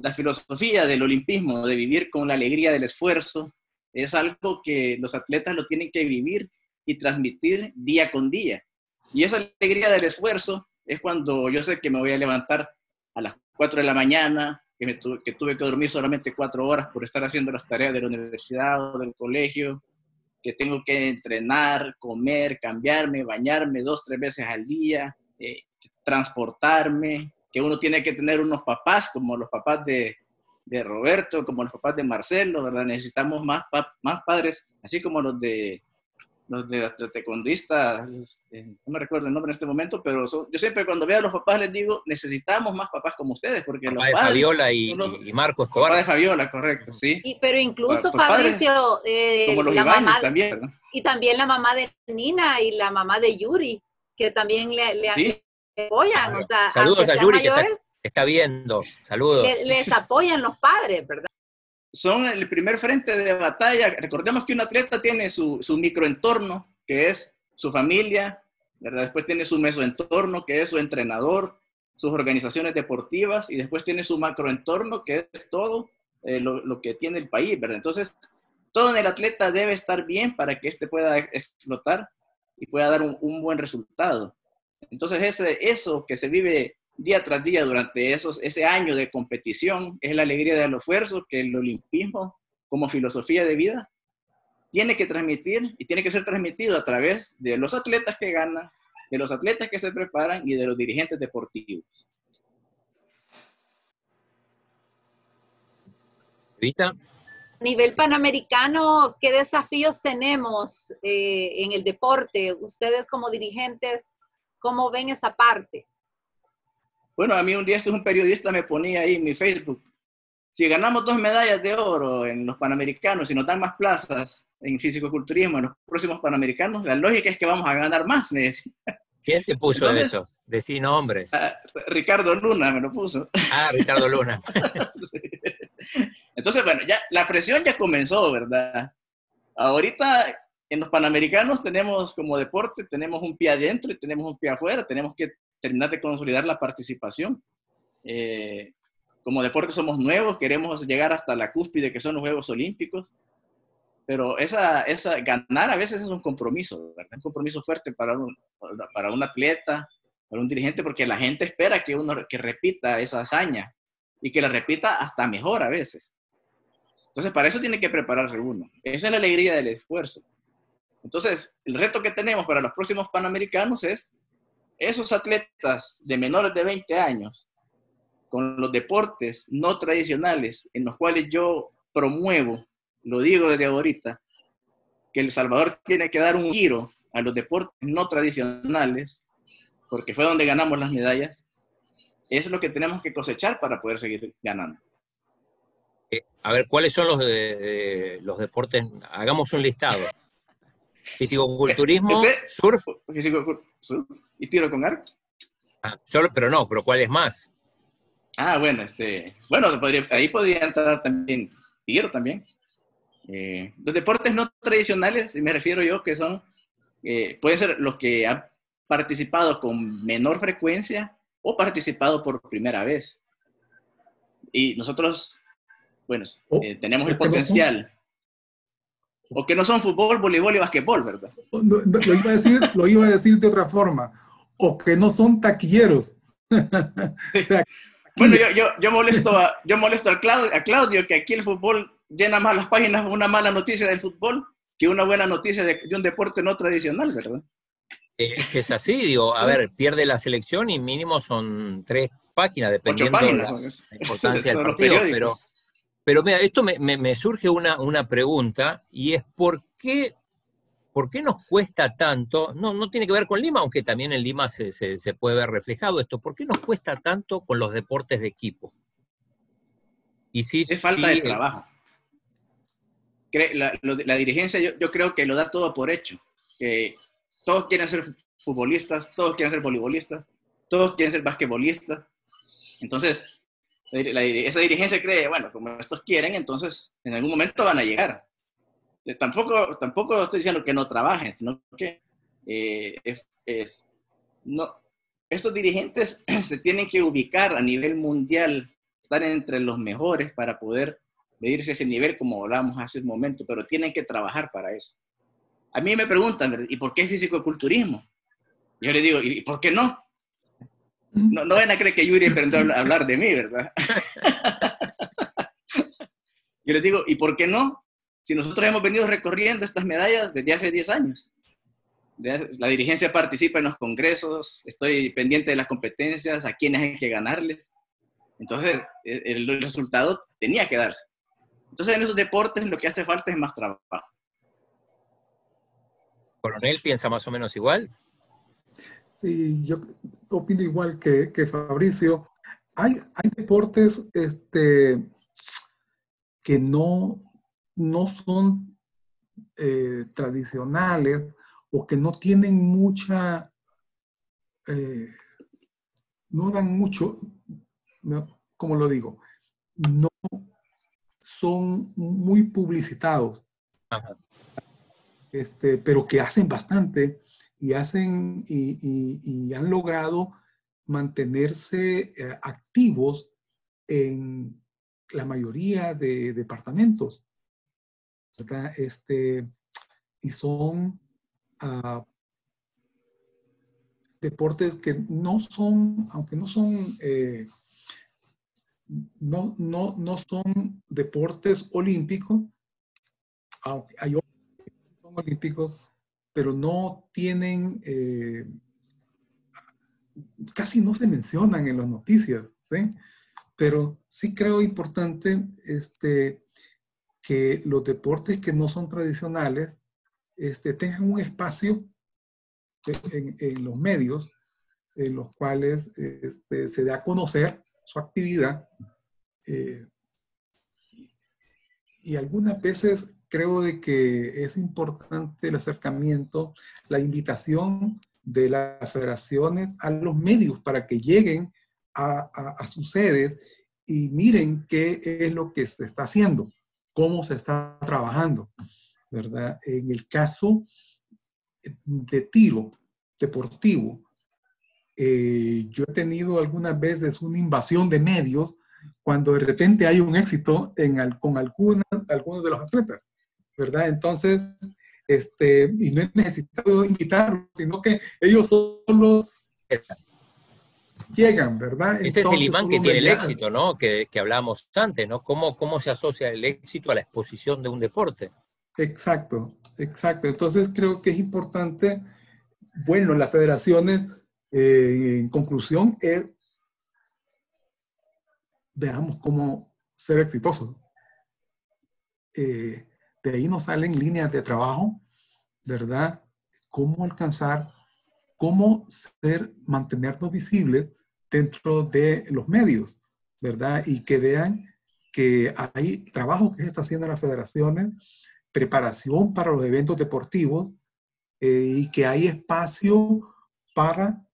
La filosofía del olimpismo, de vivir con la alegría del esfuerzo, es algo que los atletas lo tienen que vivir y transmitir día con día. Y esa alegría del esfuerzo es cuando yo sé que me voy a levantar a las 4 de la mañana, que, me tuve, que dormir solamente 4 horas por estar haciendo las tareas de la universidad o del colegio, que tengo que entrenar, comer, cambiarme, bañarme dos, tres veces al día, eh, transportarme, que uno tiene que tener unos papás como los papás de, de Roberto, como los papás de Marcelo, ¿verdad? Necesitamos más, más padres, así como los de los de taekwondistas, este, no me recuerdo el nombre en este momento, pero son, yo siempre cuando veo a los papás les digo, necesitamos más papás como ustedes, porque papá los de padres... Fabiola y, los, y Marco Escobar. Papá de Fabiola, correcto, sí. Y, pero incluso pues, Fabricio, eh, como los la mamá, también, ¿no? y también la mamá de Nina y la mamá de Yuri, que también le, le, ¿Sí? Apoyan, o sea, saludos a Yuri mayores, que está, está, viendo, saludos. Le, les apoyan los padres, ¿verdad? Son el primer frente de batalla. Recordemos que un atleta tiene su, su microentorno, que es su familia, ¿verdad? después tiene su mesoentorno, que es su entrenador, sus organizaciones deportivas, y después tiene su macroentorno, que es todo eh, lo, lo, que tiene el país, ¿verdad? Entonces, todo en el atleta debe estar bien para que éste pueda explotar y pueda dar un, un buen resultado. Entonces, ese, eso que se vive día tras día durante esos, ese año de competición es la alegría del esfuerzo que el olimpismo como filosofía de vida tiene que transmitir y tiene que ser transmitido a través de los atletas que ganan, de los atletas que se preparan y de los dirigentes deportivos. ¿Vita? A nivel panamericano, ¿qué desafíos tenemos eh, en el deporte? Ustedes como dirigentes, ¿cómo ven esa parte? Bueno, a mí un día este un periodista me ponía ahí en mi Facebook si ganamos dos medallas de oro en los Panamericanos y nos dan más plazas en físico-culturismo en los próximos Panamericanos, la lógica es que vamos a ganar más, me decía. ¿Quién te puso eso? Decí nombres. Ah, Ricardo Luna me lo puso. Ah, Ricardo Luna. Entonces, bueno, ya la presión ya comenzó, ¿verdad? Ahorita en los Panamericanos tenemos como deporte, tenemos un pie adentro y tenemos un pie afuera, tenemos que terminar de consolidar la participación. Eh, como deporte somos nuevos, queremos llegar hasta la cúspide que son los Juegos Olímpicos, pero esa, esa, ganar a veces es un compromiso, ¿verdad? Un compromiso fuerte para un, para un atleta, para un dirigente, porque la gente espera que uno que repita esa hazaña y que la repita hasta mejor a veces. Entonces, para eso tiene que prepararse uno. Esa es la alegría del esfuerzo. Entonces, el reto que tenemos para los próximos Panamericanos es esos atletas de menores de 20 años con los deportes no tradicionales en los cuales yo promuevo, lo digo desde ahorita, que El Salvador tiene que dar un giro a los deportes no tradicionales, porque fue donde ganamos las medallas, es lo que tenemos que cosechar para poder seguir ganando. Eh, a ver, ¿cuáles son los, de, los deportes? Hagamos un listado. Fisicoculturismo, ¿Este? surf. Surf y tiro con arco. Ah, solo, pero no, pero ¿cuál es más? Ah, bueno, este, bueno, podría, ahí podría entrar también tiro también. Eh, los deportes no tradicionales, me refiero yo, que son, eh, pueden ser los que han participado con menor frecuencia o participado por primera vez. Y nosotros, bueno, eh, tenemos el potencial. O que no son fútbol, voleibol y basquetbol, ¿verdad? lo, iba a decir, lo iba a decir de otra forma. O que no son taquilleros. o sea, bueno, yo, yo, yo, molesto, a, yo molesto a Claudio, a Claudio, que aquí el fútbol llena más las páginas una mala noticia del fútbol que una buena noticia de, de un deporte no tradicional, ¿verdad? Es que es así, digo, a ver, pierde la selección y mínimo son tres páginas, dependiendo de la, la, importancia del partido. Pero, pero mira, esto me, me, me surge una, una pregunta y es ¿por qué ¿por qué nos cuesta tanto? No, no tiene que ver con Lima, aunque también en Lima se, se, se, puede ver reflejado esto. ¿Por qué nos cuesta tanto con los deportes de equipo? Y si, es falta si, de trabajo. La, la dirigencia yo, yo, creo que lo da todo por hecho. Todos quieren ser futbolistas, todos quieren ser voleibolistas, todos quieren ser basquetbolistas. Entonces, la, esa dirigencia cree, bueno, como estos quieren, entonces en algún momento van a llegar eh, tampoco, tampoco estoy diciendo que no trabajen, sino que eh, es, es, no, estos dirigentes se tienen que ubicar a nivel mundial, estar entre los mejores para poder medirse ese nivel, como hablábamos hace un momento, pero tienen que trabajar para eso. A mí me preguntan, ¿y por qué físico-culturismo? Yo le digo, ¿y por qué no? No, no van a creer que Yuri aprendió a hablar de mí, ¿verdad? Yo les digo, ¿y por qué no? si nosotros hemos venido recorriendo estas medallas desde hace 10 años. La dirigencia participa en los congresos, estoy pendiente de las competencias, a quiénes hay que ganarles. Entonces, e, el resultado tenía que darse. Entonces, en esos deportes lo que hace falta es más trabajo. Coronel, ¿piensa más o menos igual? Sí, yo opino igual que, que Fabricio. Hay, hay deportes este, que no, no son eh, tradicionales o que no tienen mucha, eh, no dan mucho, no, como lo digo, no son muy publicitados, Ajá. Este, pero que hacen bastante y hacen y, han logrado mantenerse eh, activos en la mayoría de departamentos. Este, y son uh, deportes que no son, aunque no son, eh, no, no, no son deportes olímpicos, aunque hay otros son olímpicos, pero no tienen, eh, casi no se mencionan en las noticias, ¿sí? Pero sí creo importante este, que los deportes que no son tradicionales este, tengan un espacio en, los medios en los cuales este, se da a conocer su actividad, eh, y algunas veces creo de que es importante el acercamiento, la invitación de las federaciones a los medios para que lleguen a, sus sedes y miren qué es lo que se está haciendo, cómo se está trabajando, ¿verdad? En el caso de tiro deportivo, eh, yo he tenido algunas veces una invasión de medios cuando de repente hay un éxito en, con algunas, algunos de los atletas, ¿verdad? Entonces, este, y no he necesitado invitarlos, sino que ellos solos llegan, ¿verdad? Este es el imán que tiene el éxito, ¿no? Que, que hablábamos antes, ¿no? ¿Cómo, ¿Cómo se asocia el éxito a la exposición de un deporte? Exacto, exacto. Entonces creo que es importante, bueno, las federaciones, eh, en conclusión, es, veamos cómo ser exitosos. Eh, de ahí nos salen líneas de trabajo, ¿verdad? Cómo alcanzar, cómo ser, mantenernos visibles dentro de los medios, ¿verdad? Y que vean que hay trabajo que se está haciendo en las federaciones, preparación para los eventos deportivos eh, y que hay espacio para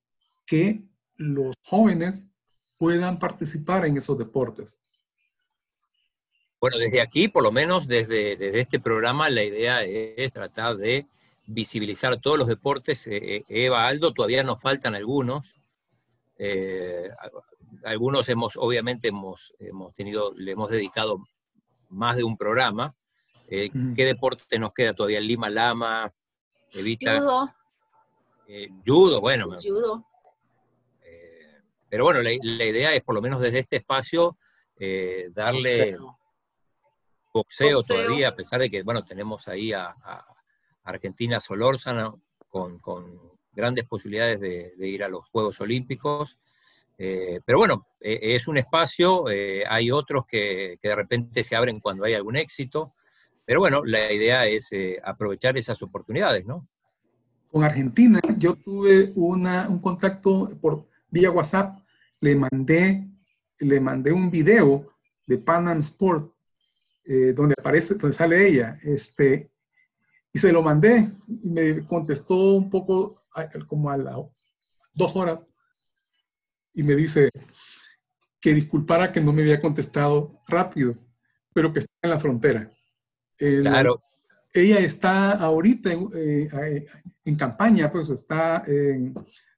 que los jóvenes puedan participar en esos deportes. Bueno, desde aquí, por lo menos desde, desde este programa, la idea es tratar de visibilizar todos los deportes. Eh, eh, Eva, Aldo, todavía nos faltan algunos. Eh, algunos hemos, obviamente, hemos, hemos tenido, le hemos dedicado más de un programa. ¿Qué deporte nos queda todavía? Lima Lama, Evita. Judo. judo, bueno. Judo. Pero bueno, la, idea es, por lo menos desde este espacio, darle boxeo, todavía, a pesar de que, bueno, tenemos ahí a, Argentina Solórzana con, grandes posibilidades de, ir a los Juegos Olímpicos. Eh, pero bueno, e, es un espacio, eh, hay otros que, de repente se abren cuando hay algún éxito, pero bueno, la idea es eh, aprovechar esas oportunidades, ¿no? Con Argentina, yo tuve una, un contacto por vía WhatsApp, le mandé, le mandé un video de Panam Sport eh, donde aparece, donde sale ella, este, y se lo mandé y me contestó un poco como a las dos horas y me dice que disculpara que no me había contestado rápido, pero que está en la frontera. claro. ella está ahorita en, eh, en campaña, pues está en,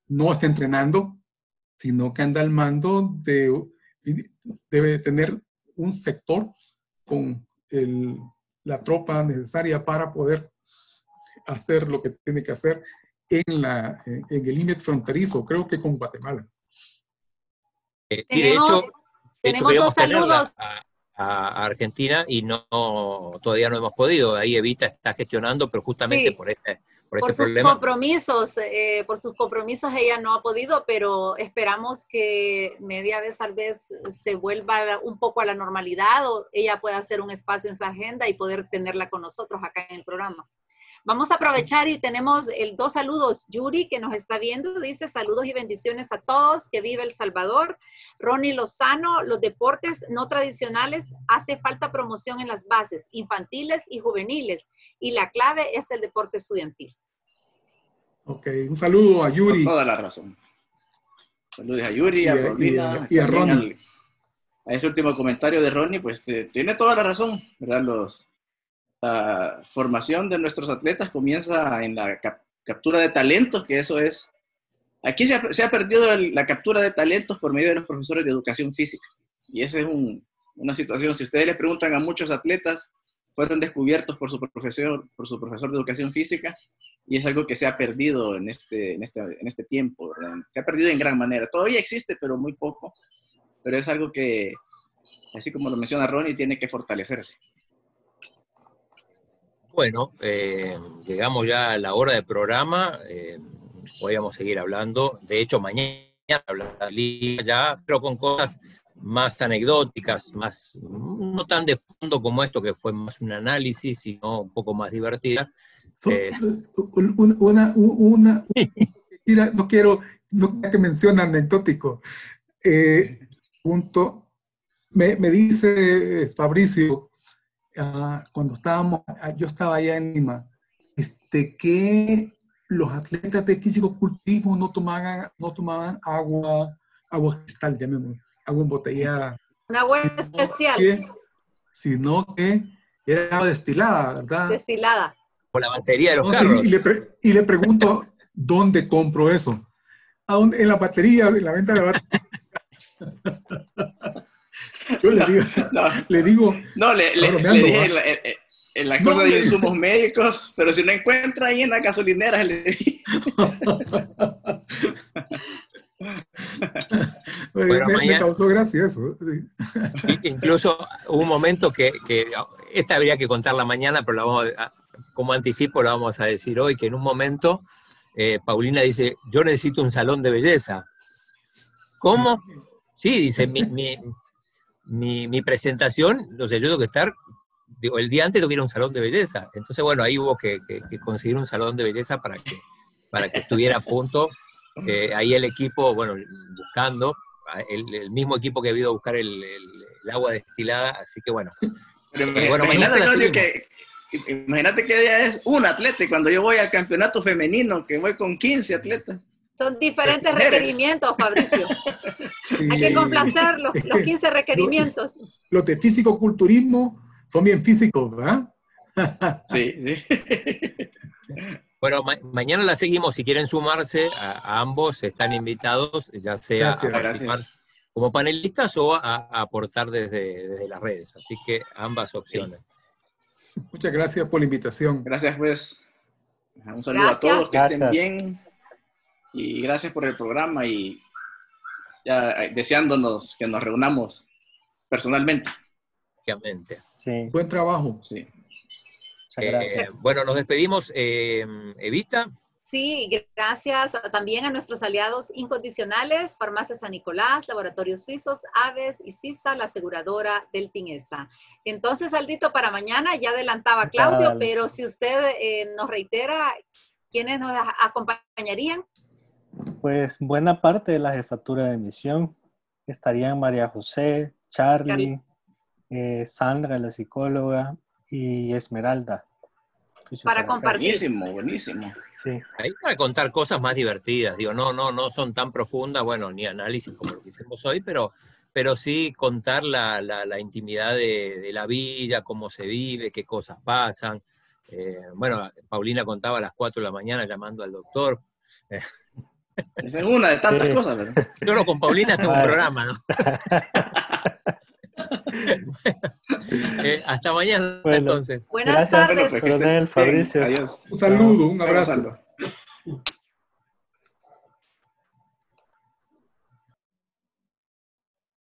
no está entrenando, sino que anda al mando de, debe tener un sector con la tropa necesaria para poder hacer lo que tiene que hacer en, la, en el límite fronterizo, creo que con Guatemala. Eh, sí, de hecho, tenemos dos saludos. A, Argentina y no todavía no hemos podido. Ahí Evita está gestionando, pero justamente por este, por, por sus compromisos, eh, por sus compromisos ella no ha podido, pero esperamos que media vez tal vez se vuelva un poco a la normalidad o ella pueda hacer un espacio en su agenda y poder tenerla con nosotros acá en el programa. Vamos a aprovechar y tenemos el dos saludos. Yuri, que nos está viendo, dice saludos y bendiciones a todos, que vive El Salvador. Ronnie Lozano, los deportes no tradicionales, hace falta promoción en las bases, infantiles y juveniles, y la clave es el deporte estudiantil. Ok, un saludo a Yuri. toda la razón. Saludos a Yuri, a, Romina, y, a, Ronnie. a ese último comentario de Ronnie, pues eh, tiene toda la razón, ¿verdad? Los, la formación de nuestros atletas comienza en la captura de talentos, que eso es... Aquí se ha, perdido la captura de talentos por medio de los profesores de educación física. Y esa es una situación, si ustedes le preguntan a muchos atletas, fueron descubiertos por su profesor, por su profesor de educación física, y es algo que se ha perdido en este, en este, en este tiempo, Se ha perdido en gran manera. Todavía existe, pero muy poco. Pero es algo que, así como lo menciona Ronnie, tiene que fortalecerse. Bueno, eh, llegamos ya a la hora del programa. Eh, podríamos seguir hablando. De hecho, mañana hablaré ya, pero con cosas más anecdóticas, más no tan de fondo como esto, que fue más un análisis, sino un poco más divertida. Eh, una, una, no quiero, no quiero que mencione anecdótico. punto, me, me dice Fabricio ah, cuando estábamos, ah, yo estaba allá en Lima, este, que los atletas de físico-culturismo no tomaban, no tomaban agua, agua cristal, llamémoslo, agua embotellada. Una agua Sino especial, que- Sino que era agua destilada, ¿verdad? destilada. Con la batería de los No, sí, carros. y, le pre- y le pregunto, ¿dónde compro eso? ¿A dónde? En la batería, en la venta de la batería. Yo le digo, No, le digo, no le, le- dije en la, en- la No, cosa de insumos médicos, pero si no encuentra ahí en la gasolinera, le dije. me, Bueno, me- me mañana- causó gracia eso. sí. I- Incluso hubo un momento que, que esta habría que contarla mañana, pero la vamos a- como anticipo la vamos a decir hoy, que en un momento eh, Paulina dice, yo necesito un salón de belleza. ¿Cómo? Sí, dice, mi, mi, mi- mi presentación, o sea, yo tengo que estar, digo, el día antes tengo que ir a un salón de belleza. Entonces, bueno, ahí hubo que, que- que conseguir un salón de belleza para que, para que estuviera a punto. Eh, ahí el equipo, bueno, buscando, el, el mismo equipo que ha ido a buscar el, el- el agua destilada, así que bueno. Pero Eh, bueno, imagínate, que, imagínate que ella es un atleta y cuando yo voy al campeonato femenino, que voy con 15 atletas. Son diferentes requerimientos, Fabricio. Hay que complacer los, los 15 requerimientos. Los de físico-culturismo son bien físicos, ¿verdad? Sí, sí. Bueno, ma- mañana la seguimos. Si quieren sumarse, a, a ambos están invitados, ya sea Gracias. a participar Gracias. como panelistas o a, a aportar desde, desde las redes. Así que ambas opciones. Muchas gracias por la invitación. Gracias, pues. Un saludo a todos, que estén bien. Y gracias por el programa y ya eh, deseándonos que nos reunamos personalmente. Obviamente. Sí, Buen trabajo. Sí. muchas Eh, gracias. bueno, nos despedimos. Eh, Evita, Sí, gracias también a nuestros aliados incondicionales, Farmacia San Nicolás, Laboratorios Suizos, Aves y CISA, la aseguradora del TINESA. Entonces, Aldito, para mañana ya adelantaba Claudio, Dale. pero si usted eh, nos reitera, ¿quiénes nos acompañarían? Pues buena parte de la jefatura de misión estarían María José, Charlie, eh, Sandra, la psicóloga, y Esmeralda. Para compartir. Buenísimo, buenísimo. Sí, ahí para contar cosas más divertidas. Digo, no, no, no son tan profundas, bueno, ni análisis como lo que hicimos hoy, pero, pero sí contar la, la- la intimidad de, de la villa, cómo se vive, qué cosas pasan. Eh, bueno, Paulina contaba a las 4 de la mañana llamando al doctor. Esa es una de tantas Sí. cosas, ¿verdad? Solo con Paulina hacemos un Vale. programa, ¿no? Eh, hasta mañana, Bueno. entonces. Buenas Gracias. tardes. Pues Coronel. Fabricio. Adiós. Un saludo, un abrazo.